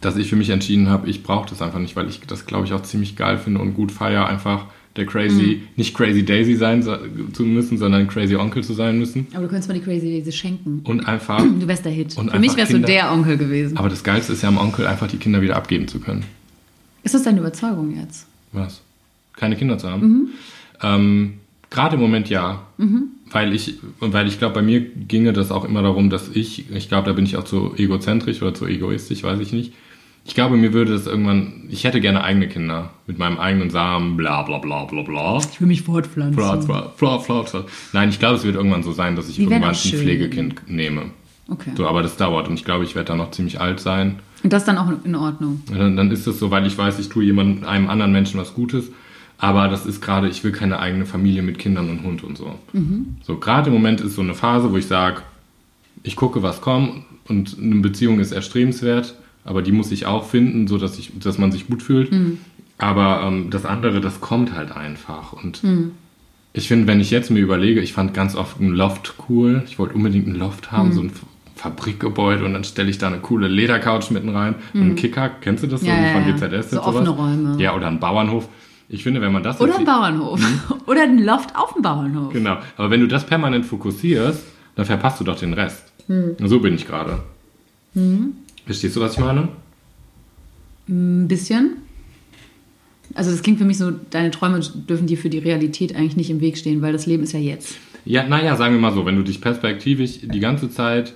dass ich für mich entschieden habe, ich brauche das einfach nicht, weil ich das, glaube ich, auch ziemlich geil finde und gut feier, einfach der crazy, Hm. nicht crazy Daisy sein zu müssen, sondern crazy Onkel zu sein müssen. Aber du könntest mal die Crazy Daisy schenken. Und einfach, Du wärst der Hit. Und Für mich wärst du Kinder- der Onkel gewesen. aber das Geilste ist ja am Onkel einfach die Kinder wieder abgeben zu können. Ist das deine Überzeugung jetzt? Was? Keine Kinder zu haben? Mhm. Ähm, Gerade im Moment ja. Weil ich, weil ich glaube, bei mir ginge das auch immer darum, dass ich, ich glaube, da bin ich auch zu egozentrisch oder zu egoistisch, weiß ich nicht. Ich glaube, mir würde das irgendwann, ich hätte gerne eigene Kinder mit meinem eigenen Samen, bla bla bla bla bla. Ich will mich fortpflanzen. Bla, bla, bla, bla, bla. Nein, ich glaube, es wird irgendwann so sein, dass ich Die irgendwann ein. Pflegekind nehme. Okay. So, aber das dauert und ich glaube, ich werde dann noch ziemlich alt sein. Und das dann auch in Ordnung. Dann, dann ist es so, weil ich weiß, ich tue jemandem, einem anderen Menschen was Gutes. Aber das ist gerade, ich will keine eigene Familie mit Kindern und Hund und so. So, gerade im Moment ist so eine Phase, wo ich sage, ich gucke, was kommt und eine Beziehung ist erstrebenswert, aber die muss ich auch finden, so dass ich, dass man sich gut fühlt. Aber ähm, das andere, das kommt halt einfach. Und ich finde, wenn ich jetzt mir überlege, ich fand ganz oft ein Loft cool. Ich wollte unbedingt ein Loft haben, so ein Fabrikgebäude und dann stelle ich da eine coole Ledercouch mitten rein. und Einen Kicker, kennst du das so Ja, von. GZS? So und sowas? offene Räume. Ja, oder einen Bauernhof. Ich finde, wenn man das Oder ein Bauernhof. Oder ein Loft auf dem Bauernhof. Genau. Aber wenn du das permanent fokussierst, dann verpasst du doch den Rest. Und so bin ich gerade. Verstehst du, was ich meine? Ein bisschen. Also das klingt für mich so, deine Träume dürfen dir für die Realität eigentlich nicht im Weg stehen, weil das Leben ist ja jetzt. Ja, naja, sagen wir mal so, wenn du dich perspektivisch die ganze Zeit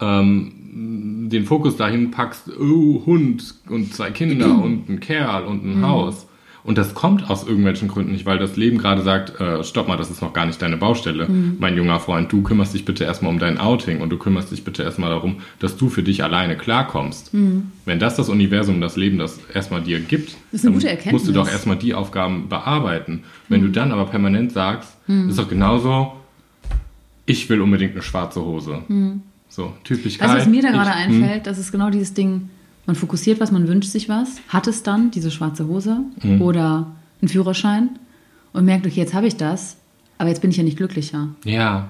ähm, den Fokus dahin packst, oh, Hund und zwei Kinder und ein Kerl und ein Haus. Und das kommt aus irgendwelchen Gründen nicht, weil das Leben gerade sagt, äh, stopp mal, das ist noch gar nicht deine Baustelle. Mein junger Freund, du kümmerst dich bitte erstmal um dein Outing und du kümmerst dich bitte erstmal darum, dass du für dich alleine klarkommst. Wenn das das Universum, das Leben, das erstmal dir gibt, dann musst du doch erstmal die Aufgaben bearbeiten. Wenn du dann aber permanent sagst, ist doch genauso, ich will unbedingt eine schwarze Hose. So, Typigkeit. Weißt du, was mir da gerade hm, einfällt? Das ist genau dieses Ding, man fokussiert was, man wünscht sich was, hat es dann, diese schwarze Hose Hm. oder einen Führerschein und merkt, okay, jetzt habe ich das, aber jetzt bin ich ja nicht glücklicher. Ja,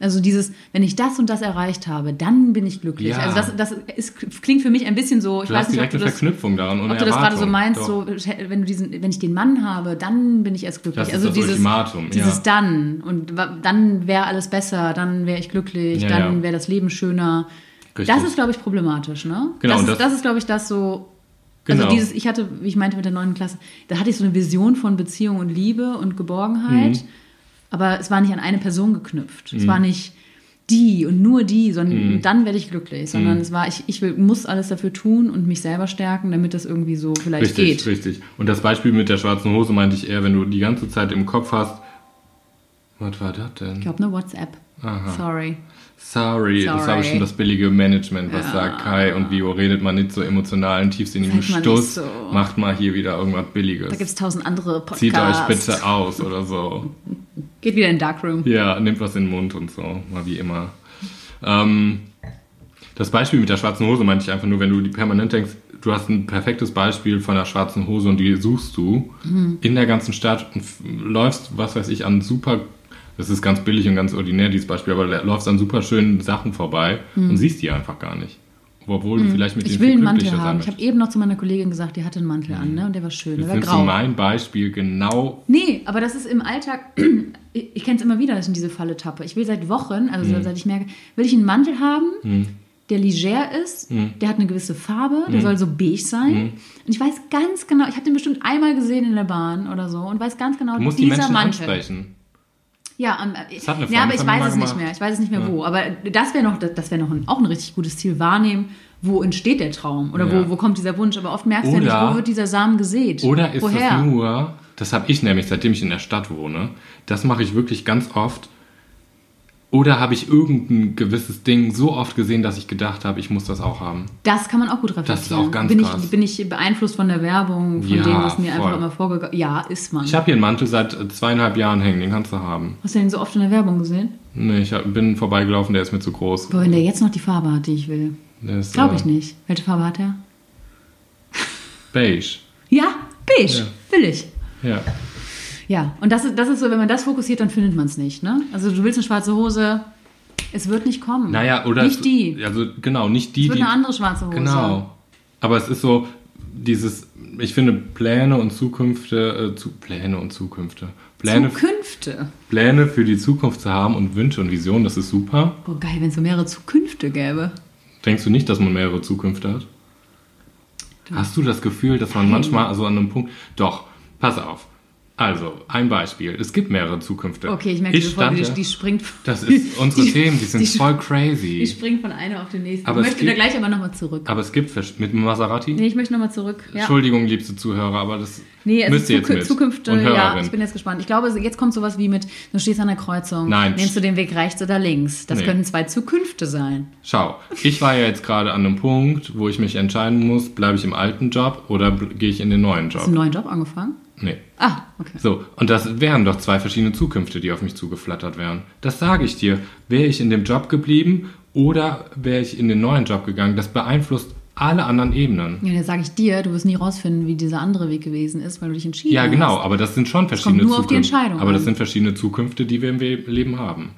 Also dieses, wenn ich das und das erreicht habe, dann bin ich glücklich. Ja. Also das, das ist, klingt für mich ein bisschen so, ich Du weiß nicht, ob du das, Verknüpfung daran ob du das gerade so meinst, Doch. so wenn du diesen, wenn ich den Mann habe, dann bin ich erst glücklich. Das ist also das dieses, Ultimatum, dieses ja. dann und dann wäre alles besser, dann wäre ich glücklich, Ja, dann wäre das Leben schöner. Richtig. Das ist, glaube ich, problematisch, ne? Genau, das, ist, das- das ist, glaube ich, das so. Genau. Also dieses, ich hatte, wie ich meinte mit der neunten Klasse, da hatte ich so eine Vision von Beziehung und Liebe und Geborgenheit, Mhm. aber es war nicht an eine Person geknüpft. Es war nicht die und nur die, sondern Mhm. dann werde ich glücklich, sondern es war, ich, ich will, muss alles dafür tun und mich selber stärken, damit das irgendwie so vielleicht Richtig, geht. richtig. Und das Beispiel mit der schwarzen Hose meinte ich eher, wenn du die ganze Zeit im Kopf hast, was war das denn? Ich glaube, eine WhatsApp. Aha. Sorry. Sorry, das Sorry. habe ich schon das billige Management, was Ja. sagt Kai und Vio, redet man nicht so emotional und tiefsinnigen Stuss, so. macht mal hier wieder irgendwas Billiges. Da gibt es tausend andere Podcasts. Zieht euch bitte aus oder so. Geht wieder in den Darkroom. Ja, nimmt was in den Mund und so, mal wie immer. Ähm, das Beispiel mit der schwarzen Hose meinte ich einfach nur, wenn du die permanent denkst, du hast ein perfektes Beispiel von der schwarzen Hose und die suchst du Mhm. in der ganzen Stadt und läufst, was weiß ich, an super, das ist ganz billig und ganz ordinär, dieses Beispiel, aber du läufst an super schönen Sachen vorbei und siehst die einfach gar nicht. Obwohl du vielleicht mit Mhm. Ich will einen Mantel haben. Ich habe eben noch zu meiner Kollegin gesagt, die hatte einen Mantel an, ne? Und der war schön. Der Jetzt war nimmst du mein Beispiel genau Nee, aber das ist im Alltag, ich, kenne es immer wieder, dass ich in diese Falle tappe. Ich will seit Wochen, also Mhm. seit ich merke, will ich einen Mantel haben, der leger ist, Mhm. der hat eine gewisse Farbe, der soll so beige sein. Und ich weiß ganz genau, ich habe den bestimmt einmal gesehen in der Bahn oder so und weiß ganz genau, Du musst die dieser Menschen Mantel. ansprechen. Ja, am- Das hat eine ja, aber Freundin ich weiß es nicht mehr. Ich weiß es nicht mehr wo. Aber das wäre noch, das wäre noch ein, auch ein richtig gutes Ziel. Wahrnehmen, wo entsteht der Traum oder Ja. wo, wo kommt dieser Wunsch. Aber oft merkst du ja Oder- nicht, wo wird dieser Samen gesät. Oder ist Woher? das nur, das habe ich nämlich, seitdem ich in der Stadt wohne, das mache ich wirklich ganz oft. Oder habe ich irgendein gewisses Ding so oft gesehen, dass ich gedacht habe, ich muss das auch haben. Das kann man auch gut reflektieren. Das ist auch ganz bin krass. Ich, bin ich beeinflusst von der Werbung, von Ja, dem, was mir voll. einfach immer vorgegangen Ja, ist man. Ich habe hier einen Mantel seit äh, zweieinhalb Jahren hängen, den kannst du haben. Hast du den so oft in der Werbung gesehen? Nee, ich hab, bin vorbeigelaufen, der ist mir zu groß. Aber wenn der jetzt noch die Farbe hat, die ich will. Ist, Glaube ich äh, nicht. Welche Farbe hat er? Beige. Ja, beige. Ja. Will ich. Ja. Ja, und das ist, das ist so, wenn man das fokussiert, dann findet man es nicht. Ne? Also du willst eine schwarze Hose, es wird nicht kommen. Naja, oder. Nicht die. Also, genau, nicht die, Es wird die. eine andere schwarze Hose. Genau. Aber es ist so, dieses, ich finde, Pläne und Zukünfte, äh, zu, Pläne und Zukünfte. Pläne, Zukünfte. Pläne für die Zukunft zu haben und Wünsche und Visionen, das ist super. Boah, geil, wenn es so mehrere Zukünfte gäbe. Denkst du nicht, dass man mehrere Zukünfte hat? Hast du das Gefühl, dass man Nein. manchmal, also an einem Punkt, doch, pass auf. Also, ein Beispiel. Es gibt mehrere Zukünfte. Okay, ich merke, Folge, stand die, ja- die springt. Das ist unsere die- Themen, die sind die- voll crazy. Die springt von einer auf den nächsten. Aber ich möchte da gibt- gleich aber nochmal zurück. Aber es gibt mit Maserati. Nee, ich möchte nochmal zurück. Ja. Entschuldigung, liebste Zuhörer, aber das Nee, also müsst ihr jetzt mit. Zukünfte, und ja, Hörerin. ich bin jetzt gespannt. Ich glaube, jetzt kommt sowas wie mit, du stehst an der Kreuzung, Nein. nimmst du den Weg rechts oder links. Das Nee. könnten zwei Zukünfte sein. Schau, ich war ja jetzt gerade an einem Punkt, wo ich mich entscheiden muss, bleibe ich im alten Job oder gehe ich in den neuen Hast du Job? einen neuen Job angefangen? Nee. Ah, okay. So, und das wären doch zwei verschiedene Zukünfte, die auf mich zugeflattert wären. Das sage ich dir. Wäre ich in dem Job geblieben oder wäre ich in den neuen Job gegangen, das beeinflusst alle anderen Ebenen. Ja, dann sage ich dir, du wirst nie rausfinden, wie dieser andere Weg gewesen ist, weil du dich entschieden Ja, hast. genau, aber das sind schon verschiedene nur auf die Zukünfte. Entscheidung aber das an. sind verschiedene Zukünfte, die wir im Leben haben.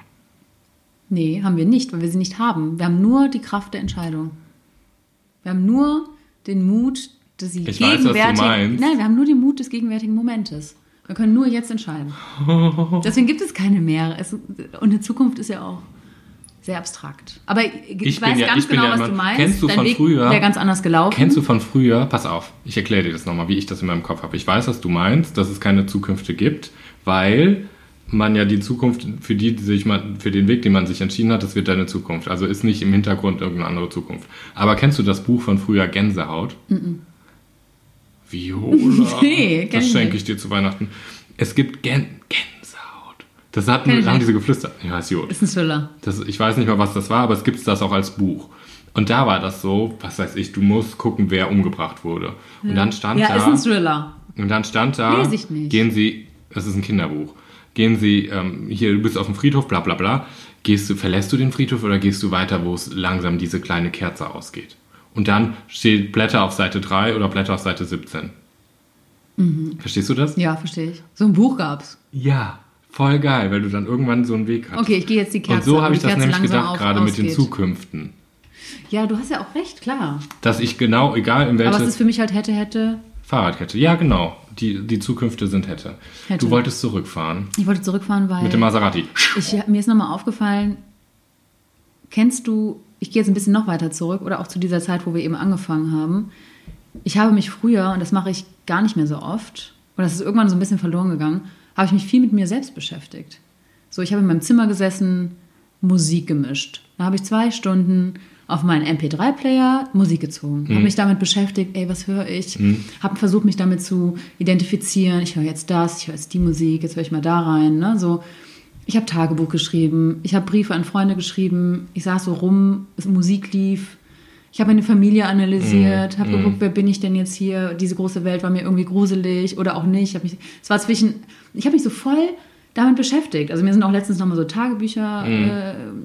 Nee, haben wir nicht, weil wir sie nicht haben. Wir haben nur die Kraft der Entscheidung. Wir haben nur den Mut, sie Ich weiß, was du gegenwärtig. meinst. Nein, wir haben nur den Mut des gegenwärtigen Momentes. Wir können nur jetzt entscheiden. Deswegen gibt es keine mehr. Es, und eine Zukunft ist ja auch sehr abstrakt. Aber ich, Ich weiß ja- ganz ich genau, ja was immer- du meinst. Kennst du Dein von Weg früher- wäre ganz anders gelaufen. Kennst du von früher, pass auf, ich erkläre dir das nochmal, wie ich das in meinem Kopf habe. Ich weiß, was du meinst, dass es keine Zukünfte gibt, weil man ja die Zukunft, für die die sich man, für den Weg, den man sich entschieden hat, das wird deine Zukunft. Also ist nicht im Hintergrund irgendeine andere Zukunft. Aber kennst du das Buch von früher Gänsehaut? Viola. Nee, das schenke ich dir zu Weihnachten. Es gibt Gän Gänsehaut. Das hatten, haben diese geflüstert. Ja, ist gut. ist ein Thriller. Das, ich weiß nicht mehr, was das war, aber es gibt das auch als Buch. Und da war das so, was weiß ich, du musst gucken, wer umgebracht wurde. Und dann stand Ja, da, ist ein Thriller. und dann stand da, Lese ich nicht. gehen Sie, das ist ein Kinderbuch, gehen Sie, ähm, hier, du bist auf dem Friedhof, bla bla bla, gehst du, verlässt du den Friedhof oder gehst du weiter, wo es langsam diese kleine Kerze ausgeht? Und dann steht Blätter auf Seite 3 oder Blätter auf Seite 17. Verstehst du das? Ja, verstehe ich. So ein Buch gab's. Ja, Voll geil, weil du dann irgendwann so einen Weg hast. Okay, ich gehe jetzt die Kerze Und so habe ich das Kerze nämlich gedacht, gerade mit den. Zukünften. Ja, du hast ja auch recht, klar. Dass ich genau, egal in Aber es welches ist für mich halt hätte, hätte. Fahrradkette. Ja, genau. Die, die Zukünfte sind hätte. Hätte. Du wolltest zurückfahren. Ich wollte zurückfahren, weil. Mit dem Maserati. Ich, mir ist nochmal aufgefallen, kennst du, ich gehe jetzt ein bisschen noch weiter zurück oder auch zu dieser Zeit, wo wir eben angefangen haben. Ich habe mich früher, und das mache ich gar nicht mehr so oft, und das ist irgendwann so ein bisschen verloren gegangen, habe ich mich viel mit mir selbst beschäftigt. So, ich habe in meinem Zimmer gesessen, Musik gemischt. Da habe ich zwei Stunden auf meinen MP3-Player Musik gezogen. Habe mich damit beschäftigt, ey, was höre ich? Habe versucht, mich damit zu identifizieren. Ich höre jetzt das, ich höre jetzt die Musik, jetzt höre ich mal da rein. Ne? So, ich habe Tagebuch geschrieben, ich habe Briefe an Freunde geschrieben, ich saß so rum, es- Musik lief. Ich habe meine Familie analysiert, habe geguckt, wer bin ich denn jetzt hier? Diese große Welt war mir irgendwie gruselig oder auch nicht. Ich mich, es war zwischen, ich habe mich so voll damit beschäftigt. Also mir sind auch letztens nochmal so Tagebücher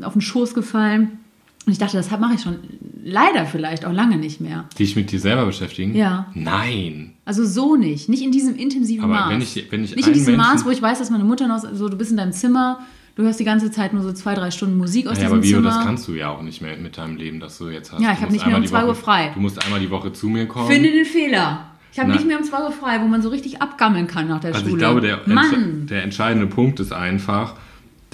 äh, auf den Schoß gefallen. Und ich dachte, das mache ich schon leider vielleicht auch lange nicht mehr. Die dich mit dir selber beschäftigen? Ja. Nein. Also so nicht, nicht in diesem intensiven Aber Maß. wenn ich- wenn ich nicht in diesem Menschen- Maß, wo ich weiß, dass meine Mutter noch so, du bist in deinem Zimmer, du hörst die ganze Zeit nur so zwei, drei Stunden Musik aus Ja, diesem aber Vio, Zimmer. das kannst du ja auch nicht mehr mit deinem Leben, das du jetzt hast. Ja, ich hab musst nicht mehr um die 2 Uhr Woche- frei. Du musst einmal die Woche zu mir kommen. Finde den Fehler. Ich habe nicht mehr um zwei Uhr frei, wo man so richtig abgammeln kann nach der Also Schule. ich glaube, der, Mann! der entscheidende Punkt ist einfach,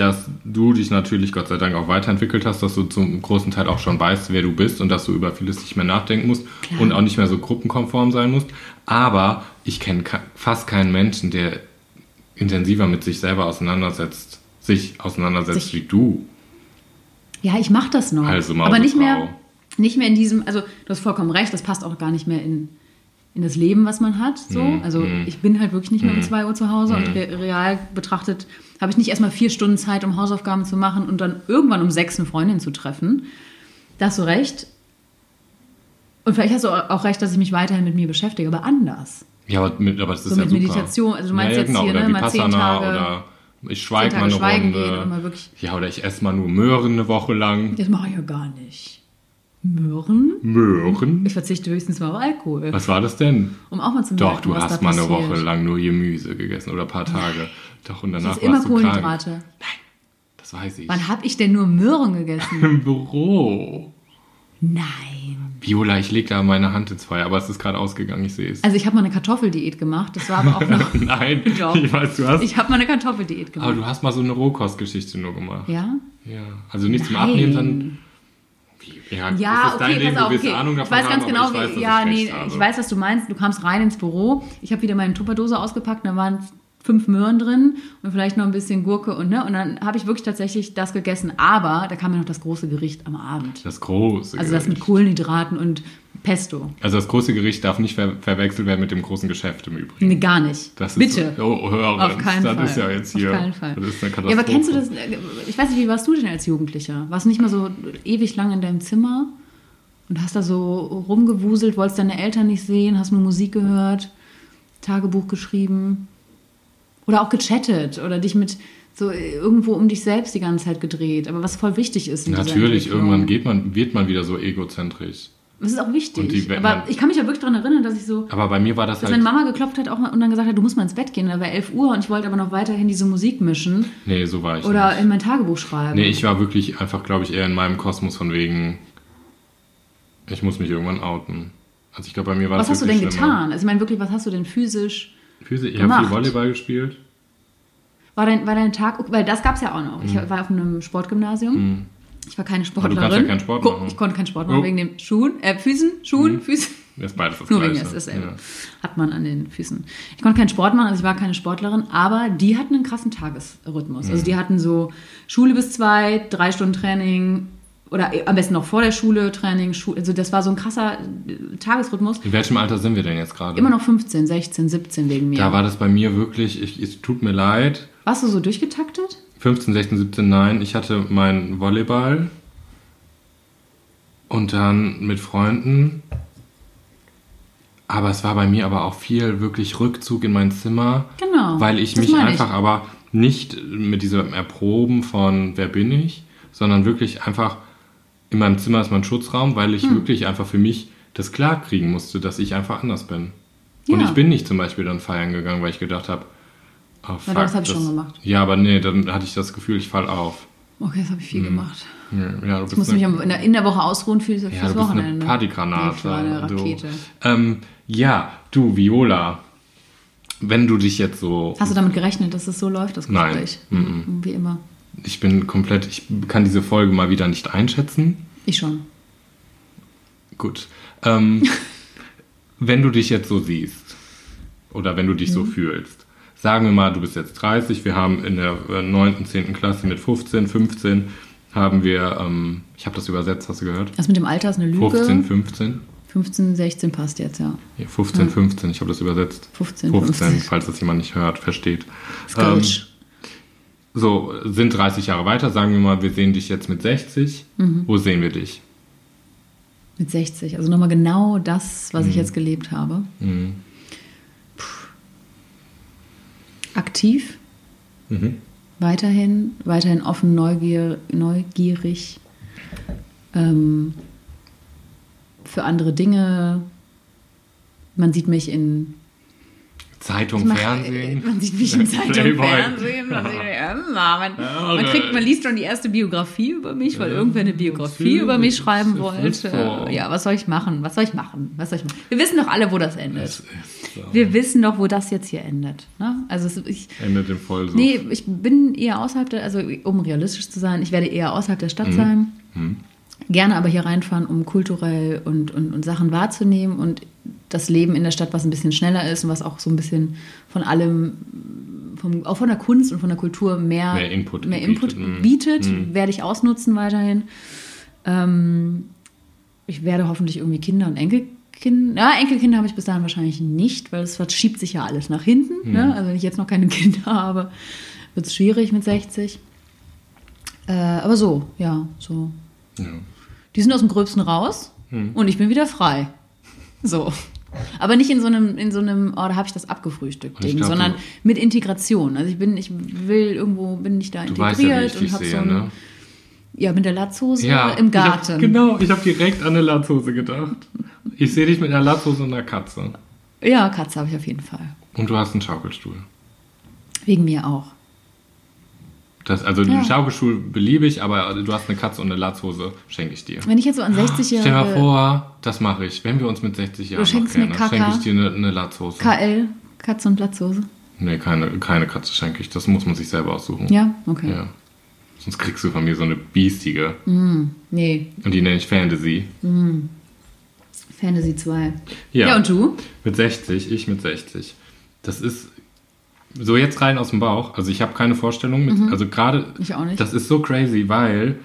dass du dich natürlich Gott sei Dank auch weiterentwickelt hast, dass du zum großen Teil auch schon weißt, wer du bist und dass du über vieles nicht mehr nachdenken musst Klar. und auch nicht mehr so gruppenkonform sein musst. Aber ich kenne fast keinen Menschen, der intensiver mit sich selber auseinandersetzt, sich auseinandersetzt Sich- wie du. Ja, ich mache das noch. Also, aber nicht Mausefrau. mehr, nicht mehr in diesem, also du hast vollkommen recht, das passt auch gar nicht mehr in, in das Leben, was man hat. So. Mhm, Also ich bin halt wirklich nicht mehr um 2 Uhr zu Hause und re real betrachtet habe ich nicht erstmal vier Stunden Zeit, um Hausaufgaben zu machen und dann irgendwann um sechs eine Freundin zu treffen. Da hast du recht. Und vielleicht hast du auch recht, dass ich mich weiterhin mit mir beschäftige, aber anders. Ja, aber, mit, aber das ist So ja mit super. Meditation, also du meinst ja, ja, jetzt genau. hier, ne, mal zehn Tage- oder ich schweige mal eine Runde. gehen mal wirklich- ja, oder ich esse mal nur Möhren eine Woche lang. Das mache ich ja gar nicht. Möhren? Möhren? Ich verzichte höchstens mal auf Alkohol, Was war das denn? um auch mal zu Doch, merken, du was hast mal eine. Woche lang nur Gemüse gegessen oder ein paar Tage. Doch, und Das danach ist immer warst du krank. Kohlenhydrate. Das weiß ich. Wann habe ich denn nur Möhren gegessen? Im Büro. Nein. Viola, ich leg da meine Hand ins Feuer, aber es ist gerade ausgegangen, ich sehe es. Also ich habe mal eine Kartoffeldiät gemacht. Das war aber auch noch... Nein, Doch. ich weiß, du hast. Ich habe mal eine Kartoffeldiät aber gemacht. du hast mal so eine Rohkostgeschichte nur gemacht. Ja? Ja. Also nicht zum Nein. Abnehmen, sondern. Ja, Ja, okay, Leben, pass auf, okay. Ahnung ich davon weiß ganz haben, genau, ich weiß, ja, ich nee, habe. ich weiß, was du meinst. Du kamst rein ins Büro, ich habe wieder meine Tupperdose ausgepackt, da waren fünf Möhren drin und vielleicht noch ein bisschen Gurke und ne, und dann habe ich wirklich tatsächlich das gegessen, aber da kam ja noch das große Gericht am Abend. Das große Also das mit. Kohlenhydraten und Pesto. Also das große Gericht darf nicht ver verwechselt werden mit dem großen Geschäft im Übrigen. Nee, gar nicht. Das ist, Bitte. Oh, hör Auf keinen das Fall. ist ja jetzt hier. Auf keinen Fall. Das ist eine Ja, Katastrophe. aber kennst du das? äh, Ich weiß nicht, wie warst du denn als Jugendlicher? Warst du nicht mal so ewig lang in deinem Zimmer und hast da so rumgewuselt, wolltest deine Eltern nicht sehen, hast nur Musik gehört, Tagebuch geschrieben oder auch gechattet oder dich mit so irgendwo um dich selbst die ganze Zeit gedreht, aber was voll wichtig ist Natürlich, irgendwann geht man, wird man wieder so egozentrisch. Das ist auch wichtig. Die- aber man- ich kann mich ja wirklich daran erinnern, dass ich so Aber bei mir war das dass halt. meine Mama geklopft hat auch mal und dann gesagt hat, du musst mal ins Bett gehen. Da war 11 Uhr und ich wollte aber noch weiterhin diese Musik mischen Nee, so war ich oder nicht. in mein Tagebuch schreiben. Nee, ich war wirklich einfach, glaube ich, eher in meinem Kosmos von wegen, ich muss mich irgendwann outen. Also ich glaube, bei mir war was das hast du denn schlimmer. getan? Also ich meine wirklich, was hast du denn physisch? Physik, ich habe viel Volleyball gespielt. War dein, war dein Tag, weil das gab es ja auch noch. Ich war auf einem Sportgymnasium. Ich war keine Mhm. du Sportlerin. kannst ja keinen Sport machen. Ich konnte keinen Sport machen Oh. wegen den Schuhen, äh, Füßen, Schuhen, Füßen. Das ist beides das Nur wegen des. Ja. Hat man an den Füßen. Ich konnte keinen Sport machen, also ich war keine Sportlerin, aber die hatten einen krassen Tagesrhythmus. Mhm. Also die hatten so Schule bis zwei, drei Stunden Training oder am besten noch vor der Schule Training. Schu also das war so ein krasser äh, Tagesrhythmus. In welchem Alter sind wir denn jetzt gerade? Immer noch 15, 16, 17 wegen mir. Da war das bei mir wirklich, ich, es tut mir leid. Warst du so durchgetaktet? 15, 16, 17, nein. Ich hatte meinen Volleyball und dann mit Freunden. Aber es war bei mir aber auch viel wirklich Rückzug in mein Zimmer. Genau, Weil ich mich einfach aber nicht mit diesem Erproben von wer bin ich, sondern wirklich einfach in meinem Zimmer ist mein Schutzraum, weil Hm. ich wirklich einfach für mich das klar kriegen musste, dass ich einfach anders bin. Und Ja. ich bin nicht zum Beispiel dann feiern gegangen, weil ich gedacht habe, Oh, fuck, das habe ich schon gemacht. Ja, aber nee, dann hatte ich das Gefühl, ich fall auf. Okay, das habe ich viel gemacht. Ja, du Ich muss mich in der, in der Woche ausruhen für fürs ja, du bist eine Wochenende. Partygranate. War eine du. Rakete. Ähm, ja, du, Viola, wenn du dich jetzt so... Hast du damit gerechnet, dass es so läuft, das Nein. Gespräch? Mhm. Wie immer. Ich bin komplett... Ich kann diese Folge mal wieder nicht einschätzen. Ich schon. Gut. Ähm, wenn du dich jetzt so siehst oder wenn du dich Mhm. so fühlst, sagen wir mal, du bist jetzt 30, wir haben in der äh, 9., 10. Klasse mit 15, 15 haben wir, ähm, ich habe das übersetzt, hast du gehört? Das mit dem Alter ist eine Lüge. 15, 15? 15, 16 passt jetzt, ja. Ja, 15, 15, ich habe das übersetzt. 15, 15, 15. falls das jemand nicht hört, versteht. Scottish. so, sind 30 Jahre weiter, sagen wir mal, wir sehen dich jetzt mit 60. Mhm. Wo sehen wir dich? Mit 60. Also nochmal genau das, was Mhm. ich jetzt gelebt habe. Puh. Aktiv, Mhm. weiterhin, weiterhin offen, neugier, neugierig ähm, für andere Dinge. Man sieht mich in Zeitung, mach- Fernsehen. Man sieht mich in Zeitung, Playboy. Fernsehen. Man, sieht, ja, man, Ja, man, kriegt, man liest schon die erste Biografie über mich, weil irgendwer eine Biografie über mich schreiben Das wollte. Ja, was soll ich machen? Was soll ich machen? Was soll ich machen? Wir wissen doch alle, wo das endet. Ist so. Wir wissen doch, wo das jetzt hier endet. Ne? Also ich, Endet im Vollsuff. nee, ich bin eher außerhalb der, also um realistisch zu sein, ich werde eher außerhalb der Mhm. Stadt sein. Gerne aber hier reinfahren, um kulturell und, und, und Sachen wahrzunehmen und das Leben in der Stadt, was ein bisschen schneller ist und was auch so ein bisschen von allem, vom, auch von der Kunst und von der Kultur mehr, Mehr Input mehr bietet. Input Mhm. bietet, werde ich ausnutzen weiterhin. Ähm, ich werde hoffentlich irgendwie Kinder und Enkelkinder. Ja, Enkelkinder habe ich bis dahin wahrscheinlich nicht, weil es verschiebt sich ja alles nach hinten. Mhm. Ne? Also wenn ich jetzt noch keine Kinder habe, wird es schwierig mit 60. Äh, aber so, ja, so. Ja. Die sind aus dem Gröbsten raus und ich bin wieder frei. So. Aber nicht in so einem, in so einem, oh, da habe ich das abgefrühstückt Ding, glaub, sondern mit Integration. Also ich bin, ich will irgendwo, bin ich da integriert weißt ja, ich und habe so ein, ne? ja, mit der Latzhose Ja, im Ich hab, Garten. genau, ich habe direkt an eine Latzhose gedacht. Ich sehe dich mit einer Latzhose und einer Katze. Ja, Katze habe ich auf jeden Fall. Und du hast einen Schaukelstuhl. Wegen mir auch. Das, also Ja. Schaukelstuhl beliebe ich, aber du hast eine Katze und eine Latzhose, schenke ich dir. Wenn ich jetzt so an 60 Stell dir mal Jahre vor, das mache ich. Wenn wir uns mit 60 Jahren kennen, schenke ich dir eine, eine Latzhose. KL, Katze und Latzhose. nee, keine, keine Katze schenke ich. Das muss man sich selber aussuchen. Ja, okay. Ja. Sonst kriegst du von mir so eine biestige. Nee, Und die nenne ich Fantasy. Fantasy 2. Ja. ja, und du? Mit 60, ich mit 60. Das ist so jetzt rein aus dem Bauch. Also ich habe keine Vorstellung mit, also gerade, Mhm. Ich auch nicht. das ist so crazy, weil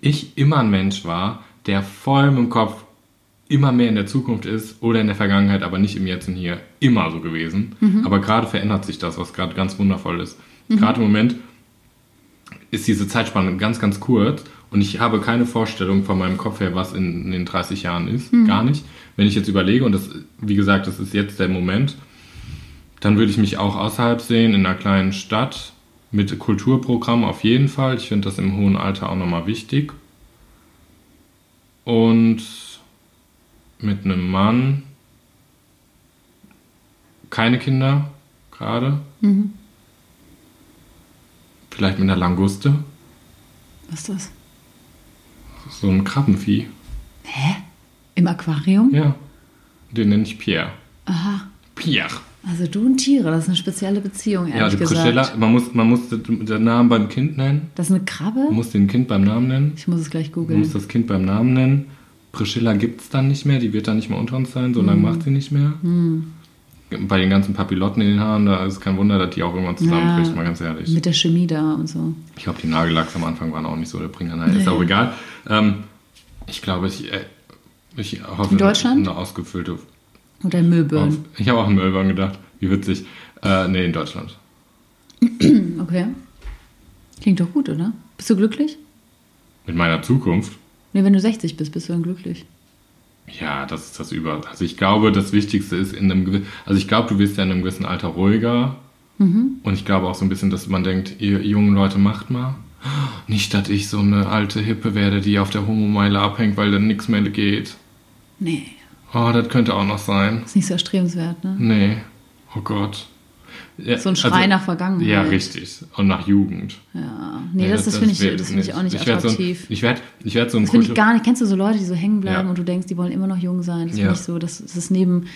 ich immer ein Mensch war, der voll im Kopf immer mehr in der Zukunft ist oder in der Vergangenheit, aber nicht im Jetzt und Hier. Immer so gewesen. Mhm. Aber gerade verändert sich das, was gerade ganz wundervoll ist. Gerade im Moment ist diese Zeitspanne ganz, ganz kurz und ich habe keine Vorstellung von meinem Kopf her, was in, in den 30 Jahren ist. Gar nicht. Wenn ich jetzt überlege, und das, wie gesagt, das ist jetzt der Moment, dann würde ich mich auch außerhalb sehen, in einer kleinen Stadt, mit Kulturprogramm auf jeden Fall. Ich finde das im hohen Alter auch nochmal wichtig. Und mit einem Mann, keine Kinder gerade. Vielleicht mit einer Languste, Was ist das? so ein Krabbenvieh. Hä? Im Aquarium? Ja, den nenne ich Pierre. Aha. Pierre. Also du und Tiere, das ist eine spezielle Beziehung, ehrlich Ja, die gesagt. Priscilla, man muss, man muss den Namen beim Kind nennen. Das ist eine Krabbe? Man muss den Kind beim Namen nennen. Ich muss es gleich Man googeln. muss das Kind beim Namen nennen. Priscilla gibt es dann nicht mehr, die wird dann nicht mehr unter uns sein, so lange macht sie nicht mehr. Bei den ganzen Papillotten in den Haaren, da ist kein Wunder, dass die auch irgendwann zusammenbricht, Ja, mal ganz ehrlich. Mit der Chemie da und so. Ich glaube, die Nagellacks am Anfang waren auch nicht so der Bringer. Ist Nee. auch egal. Ähm, ich glaube, ich, äh, ich hoffe, In Deutschland? eine ausgefüllte. Oder Müllbirnen. Auf, ich habe auch an Melbourne gedacht. Wie witzig. Äh, nee, in Deutschland. Okay. Klingt doch gut, oder? Bist du glücklich? Mit meiner Zukunft. Nee, wenn du 60 bist, bist du dann glücklich. Ja, das ist das über. Also ich glaube, das Wichtigste ist in einem gewissen, also ich glaube, du wirst ja in einem gewissen Alter ruhiger. Und ich glaube auch so ein bisschen, dass man denkt, ihr jungen Leute macht mal. Nicht, dass ich so eine alte Hippe werde, die auf der Homo-Meile abhängt, weil dann nichts mehr geht. Nee, Oh, das könnte auch noch sein. ist nicht so erstrebenswert, ne? Nee. Oh Gott. Ja, So ein Schrei nach Vergangenheit. Ja, richtig. Und nach Jugend. Ja, nee, das, das, finde ich, das find ich auch nicht ich attraktiv. So ein, ich werde ich werd so ein Das finde ich gar nicht. Kennst du so Leute, die so hängen bleiben Ja. und du denkst, die wollen immer noch jung sein? Das Ja. finde ich so. Das, das ist neben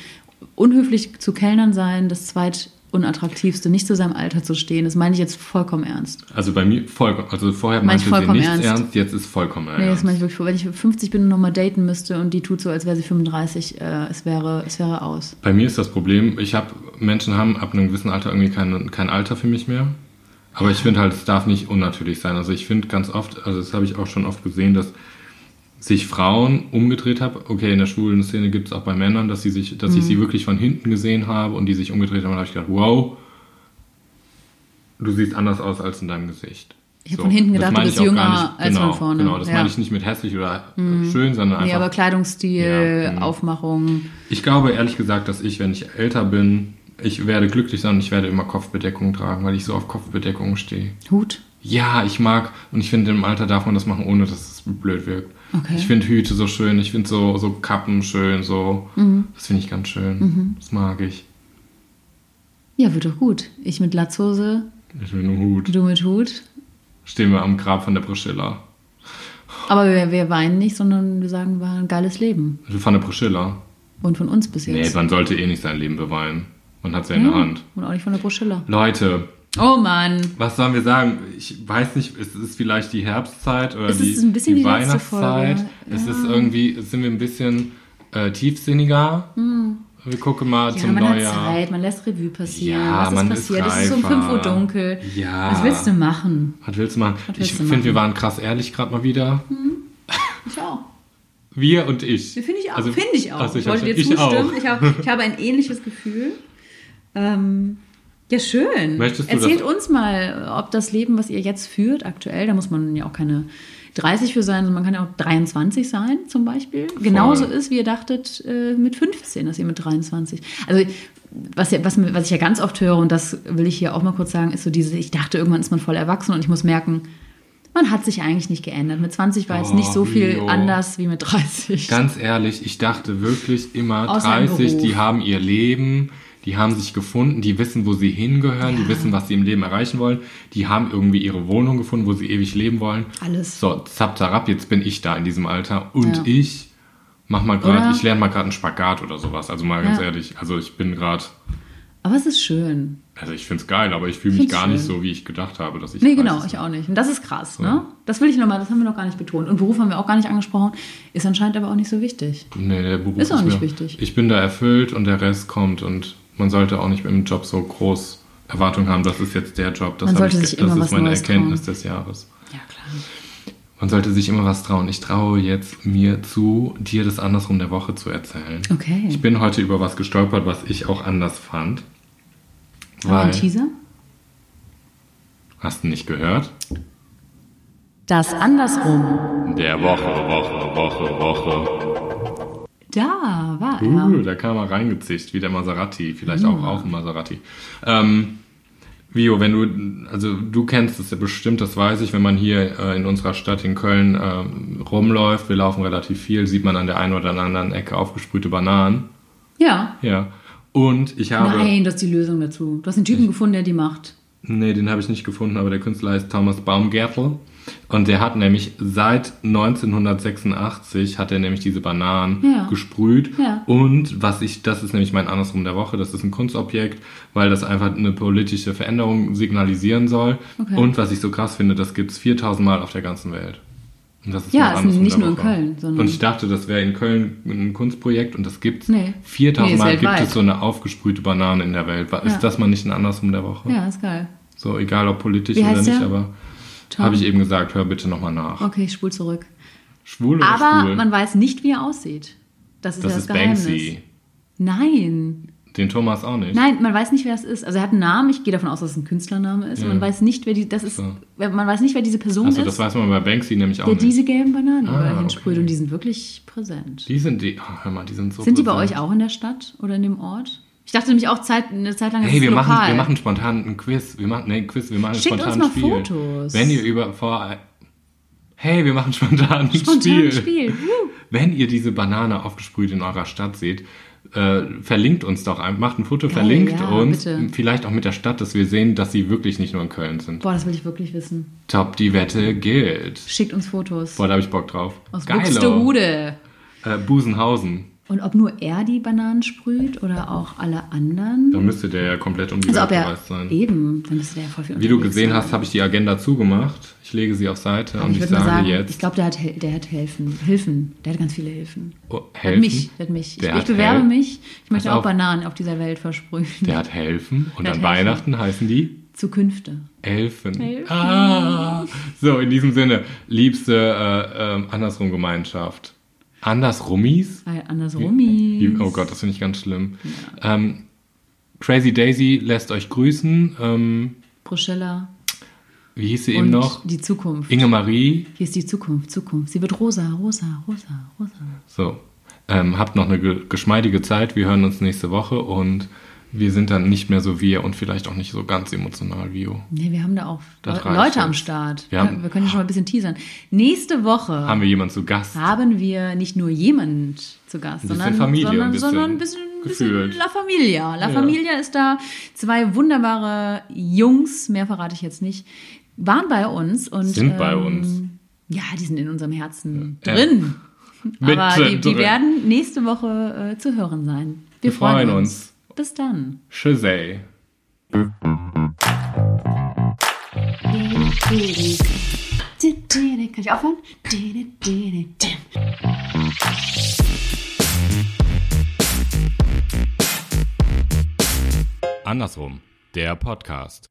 unhöflich zu Kellnern sein, das zweitunattraktivste, nicht zu seinem Alter zu stehen. Das meine ich jetzt vollkommen ernst. Also bei mir vollkommen. Also vorher Meine ich meinte sie nichts ernst. ernst. jetzt ist vollkommen Nee, das ernst. meine ich wirklich. Wenn ich 50 bin und nochmal daten müsste und die tut so, als wäre sie 35, äh, es, wäre, es wäre aus. Bei mir ist das Problem, ich habe, Menschen haben ab einem gewissen Alter irgendwie kein, kein Alter für mich mehr. Aber ich finde halt, es darf nicht unnatürlich sein. Also ich finde ganz oft, also das habe ich auch schon oft gesehen, dass sich Frauen umgedreht habe. Okay, in der schwulen Szene gibt es auch bei Männern, dass, sie sich, dass ich sie Mhm. wirklich von hinten gesehen habe und die sich umgedreht haben. Und da habe ich gedacht, wow, du siehst anders aus als in deinem Gesicht. Ich hab von hinten gedacht, du bist jünger als genau, von vorne. Genau, das Ja. Mhm. meine ich nicht mit hässlich oder äh, schön, sondern einfach Nee, aber Kleidungsstil, Ja, mhm. Aufmachung. ich glaube ehrlich gesagt, dass ich, wenn ich älter bin, ich werde glücklich sein und ich werde immer Kopfbedeckung tragen, weil ich so auf Kopfbedeckung stehe. Hut. Ja, ich mag und ich finde, im Alter darf man das machen, ohne dass es blöd wirkt. Okay. Ich finde Hüte so schön, ich finde so, so Kappen schön, so. Mhm. Das finde ich ganz schön. Das mag ich. Ja, wird doch gut. Ich mit Latzhose, Ich will einen Hut. du mit Hut. Stehen wir am Grab von der Priscilla. Aber wir, wir weinen nicht, sondern wir sagen, war ein geiles Leben. Von der Priscilla. Und von uns bis Nee, jetzt. man sollte eh nicht sein Leben beweinen. Man hat es ja in der Hand. Und auch nicht von der Bruschilla. Leute, Oh Mann. Was sollen wir sagen? Ich weiß nicht, es ist vielleicht die Herbstzeit oder Es die, ist ein bisschen die die Weihnachtszeit. Folge. Es ist irgendwie, sind wir ein bisschen äh, tiefsinniger. Wir gucken mal. Ja, zum man Neujahr. hat Zeit, man lässt Revue passieren. Ja, Was man ist ist passiert? es ist um reifer. 5 Uhr dunkel. Ja. Was willst du machen? Was willst du machen? Ich willst du finde, wir waren krass ehrlich gerade mal wieder. Ich auch. Wir und ich. Finde ich auch. Also- Finde ich auch. also ich ich wollte dir ich zustimmen. auch. Ich, habe, ich habe ein ähnliches Gefühl. Ähm, ja, schön. Möchtest du Erzählt das- uns mal, ob das Leben, was ihr jetzt führt, aktuell, da muss man ja auch keine 30 für sein, sondern man kann ja auch 23 sein, zum Beispiel. Genauso ist, wie ihr dachtet, äh, mit 15, dass ihr mit 23. Also, was, ja, was, was ich ja ganz oft höre, und das will ich hier auch mal kurz sagen, ist so diese, ich dachte, irgendwann ist man voll erwachsen und ich muss merken, man hat sich eigentlich nicht geändert. Mit 20 war jetzt Oh, nicht so viel Rio. anders wie mit 30. Ganz ehrlich, ich dachte wirklich immer, im 30, Beruf. die haben ihr Leben, die haben sich gefunden, die wissen, wo sie hingehören, die Ja. wissen, was sie im Leben erreichen wollen, die haben irgendwie ihre Wohnung gefunden, wo sie ewig leben wollen. Alles. So, zap, zarab, jetzt bin ich da in diesem Alter und Ja. ich mach mal gerade, ich lerne mal gerade einen Spagat oder sowas. Also mal ganz Ja. ehrlich, also ich bin gerade, Aber es ist schön. also ich find's geil, aber ich fühle mich gar nicht schön. so, wie ich gedacht habe, dass ich Nee, 30 genau, ich auch nicht. Und das ist krass, ne? Das will ich nochmal, das haben wir noch gar nicht betont. Und Beruf haben wir auch gar nicht angesprochen, ist anscheinend aber auch nicht so wichtig. Nee, der Beruf Ist auch nicht mir, wichtig. Ich bin da erfüllt und der Rest kommt und man sollte auch nicht im Job so groß Erwartungen haben, das ist jetzt der Job, das, ich, sich das ist meine Neues Erkenntnis des Jahres. Ja, klar. Man sollte sich immer was trauen. Ich traue jetzt mir zu, dir das andersrum der Woche zu erzählen. Okay. Ich bin heute über was gestolpert, was ich auch anders fand. Aber ein Teaser? hast du nicht gehört? Das andersrum. Der Woche, Woche, Woche, Woche. Da war er. Uh, da kam er reingezischt, wie der Maserati, vielleicht auch auf dem Maserati. Ähm, Vio, wenn du, also du kennst es ja bestimmt, das weiß ich, wenn man hier äh, in unserer Stadt in Köln ähm, rumläuft, wir laufen relativ viel, sieht man an der einen oder anderen Ecke aufgesprühte Bananen. Ja. Ja. Und ich habe. Nein, das ist die Lösung dazu. Du hast einen Typen gefunden, der die macht. Nee, den habe ich nicht gefunden, aber der Künstler heißt Thomas Baumgärtel. Und der hat nämlich seit 1986 hat er nämlich diese Bananen Ja. gesprüht. Ja. Und was ich, das ist nämlich mein Andersrum der Woche, das ist ein Kunstobjekt, weil das einfach eine politische Veränderung signalisieren soll. Okay. Und was ich so krass finde, das gibt es 4000 Mal auf der ganzen Welt. Und das ist Ja, mein ist nicht nur in. Köln, sondern- Und ich dachte, das wäre in Köln ein Kunstprojekt und das gibt's. Nee. 4000 Nee, Mal gibt weltweit. es so eine aufgesprühte Banane in der Welt. Ist Ja. das mal nicht ein Andersrum der Woche? Ja, ist geil. So, egal ob politisch Wie oder nicht, der? aber habe ich eben gesagt, hör bitte nochmal nach. Okay, ich spul zurück. Schwul oder Aber schwul? man weiß nicht, wie er aussieht. Das ist das ja das ist Geheimnis. Banksy. Nein. Den Thomas auch nicht. Nein, man weiß nicht, wer es ist. Also er hat einen Namen, ich gehe davon aus, dass es ein Künstlername ist. Ja. Man weiß nicht, wer die, das ist, So. man weiß nicht, wer diese Person Also ist, das weiß man bei Banksy nämlich auch der nicht. diese gelben Bananen Ah, überall hinsprüht okay. und die sind wirklich präsent. die sind die, oh, hör mal, die sind so sind die bei präsent. euch auch in der Stadt oder in dem Ort? Ich dachte nämlich auch Zeit, eine Zeit lang, das Hey, wir machen, lokal. wir machen spontan ein Quiz. Wir machen, nee, ein Quiz, wir machen Schickt spontan uns mal Spiel. Fotos. Wenn ihr über vor Hey, wir machen spontan ein Spontan Spiel. ein Spiel. Woo. wenn ihr diese Banane aufgesprüht in eurer Stadt seht, äh, verlinkt uns doch, ein- macht ein Foto, verlinkt ja, uns, bitte. vielleicht auch mit der Stadt, dass wir sehen, dass sie wirklich nicht nur in Köln sind. Boah, das will ich wirklich wissen. Top, die Wette gilt. Schickt uns Fotos. Boah, da habe ich Bock drauf. aus Geilo. Buxtehude. Äh, Busenhausen. Und ob nur er die Bananen sprüht oder auch alle anderen? Da müsste der ja komplett um die Also Welt er gereist sein. eben, dann müsste der ja voll viel Wie du gesehen sein. hast, habe ich die Agenda zugemacht. Ich lege sie auf Seite Aber und ich ich, sage sagen, jetzt. ich glaube, der hat, der hat helfen, Hilfen. Der hat ganz viele Hilfen. oh, Der hat helfen. mich, der hat mich. Der ich, hat ich bewerbe Hel- mich. Ich möchte Pass auch auf. Bananen auf dieser Welt versprühen. Der hat helfen und Der an hat helfen. Weihnachten heißen die Zukünfte. Elfen. Elfen. Ah. So, in diesem Sinne, liebste äh, ähm, Andersrum Gemeinschaft. Andersrummis? Weil andersrum. Oh Gott, das finde ich ganz schlimm. Ähm, Crazy Daisy lässt euch grüßen. Ähm, Bruschella. wie hieß sie Und eben noch? die Zukunft. Inge Marie. Hier ist die Zukunft, Zukunft. Sie wird rosa, rosa, rosa, rosa. So, ähm, habt noch eine ge geschmeidige Zeit. Wir hören uns nächste Woche und wir sind dann nicht mehr so wir und vielleicht auch nicht so ganz emotional wie ihr. Nee, wir haben da auch Das Le- reicht Leute am. Start. Wir haben- wir können ja schon mal ein bisschen teasern. Nächste Woche Haben wir jemanden zu Gast? haben wir nicht nur jemand zu Gast, sondern, Familie, sondern, ein bisschen sondern ein bisschen, bisschen. La Familia. La Ja. Familia ist da. Zwei wunderbare Jungs, mehr verrate ich jetzt nicht, waren bei uns und Sind bei ähm, uns. Ja, die sind in unserem Herzen Ja. drin. Aber die, die werden nächste Woche äh, zu hören sein. Wir, Wir freuen uns. Bis dann. Shazay. Kann ich aufhören? Andersrum, der Podcast.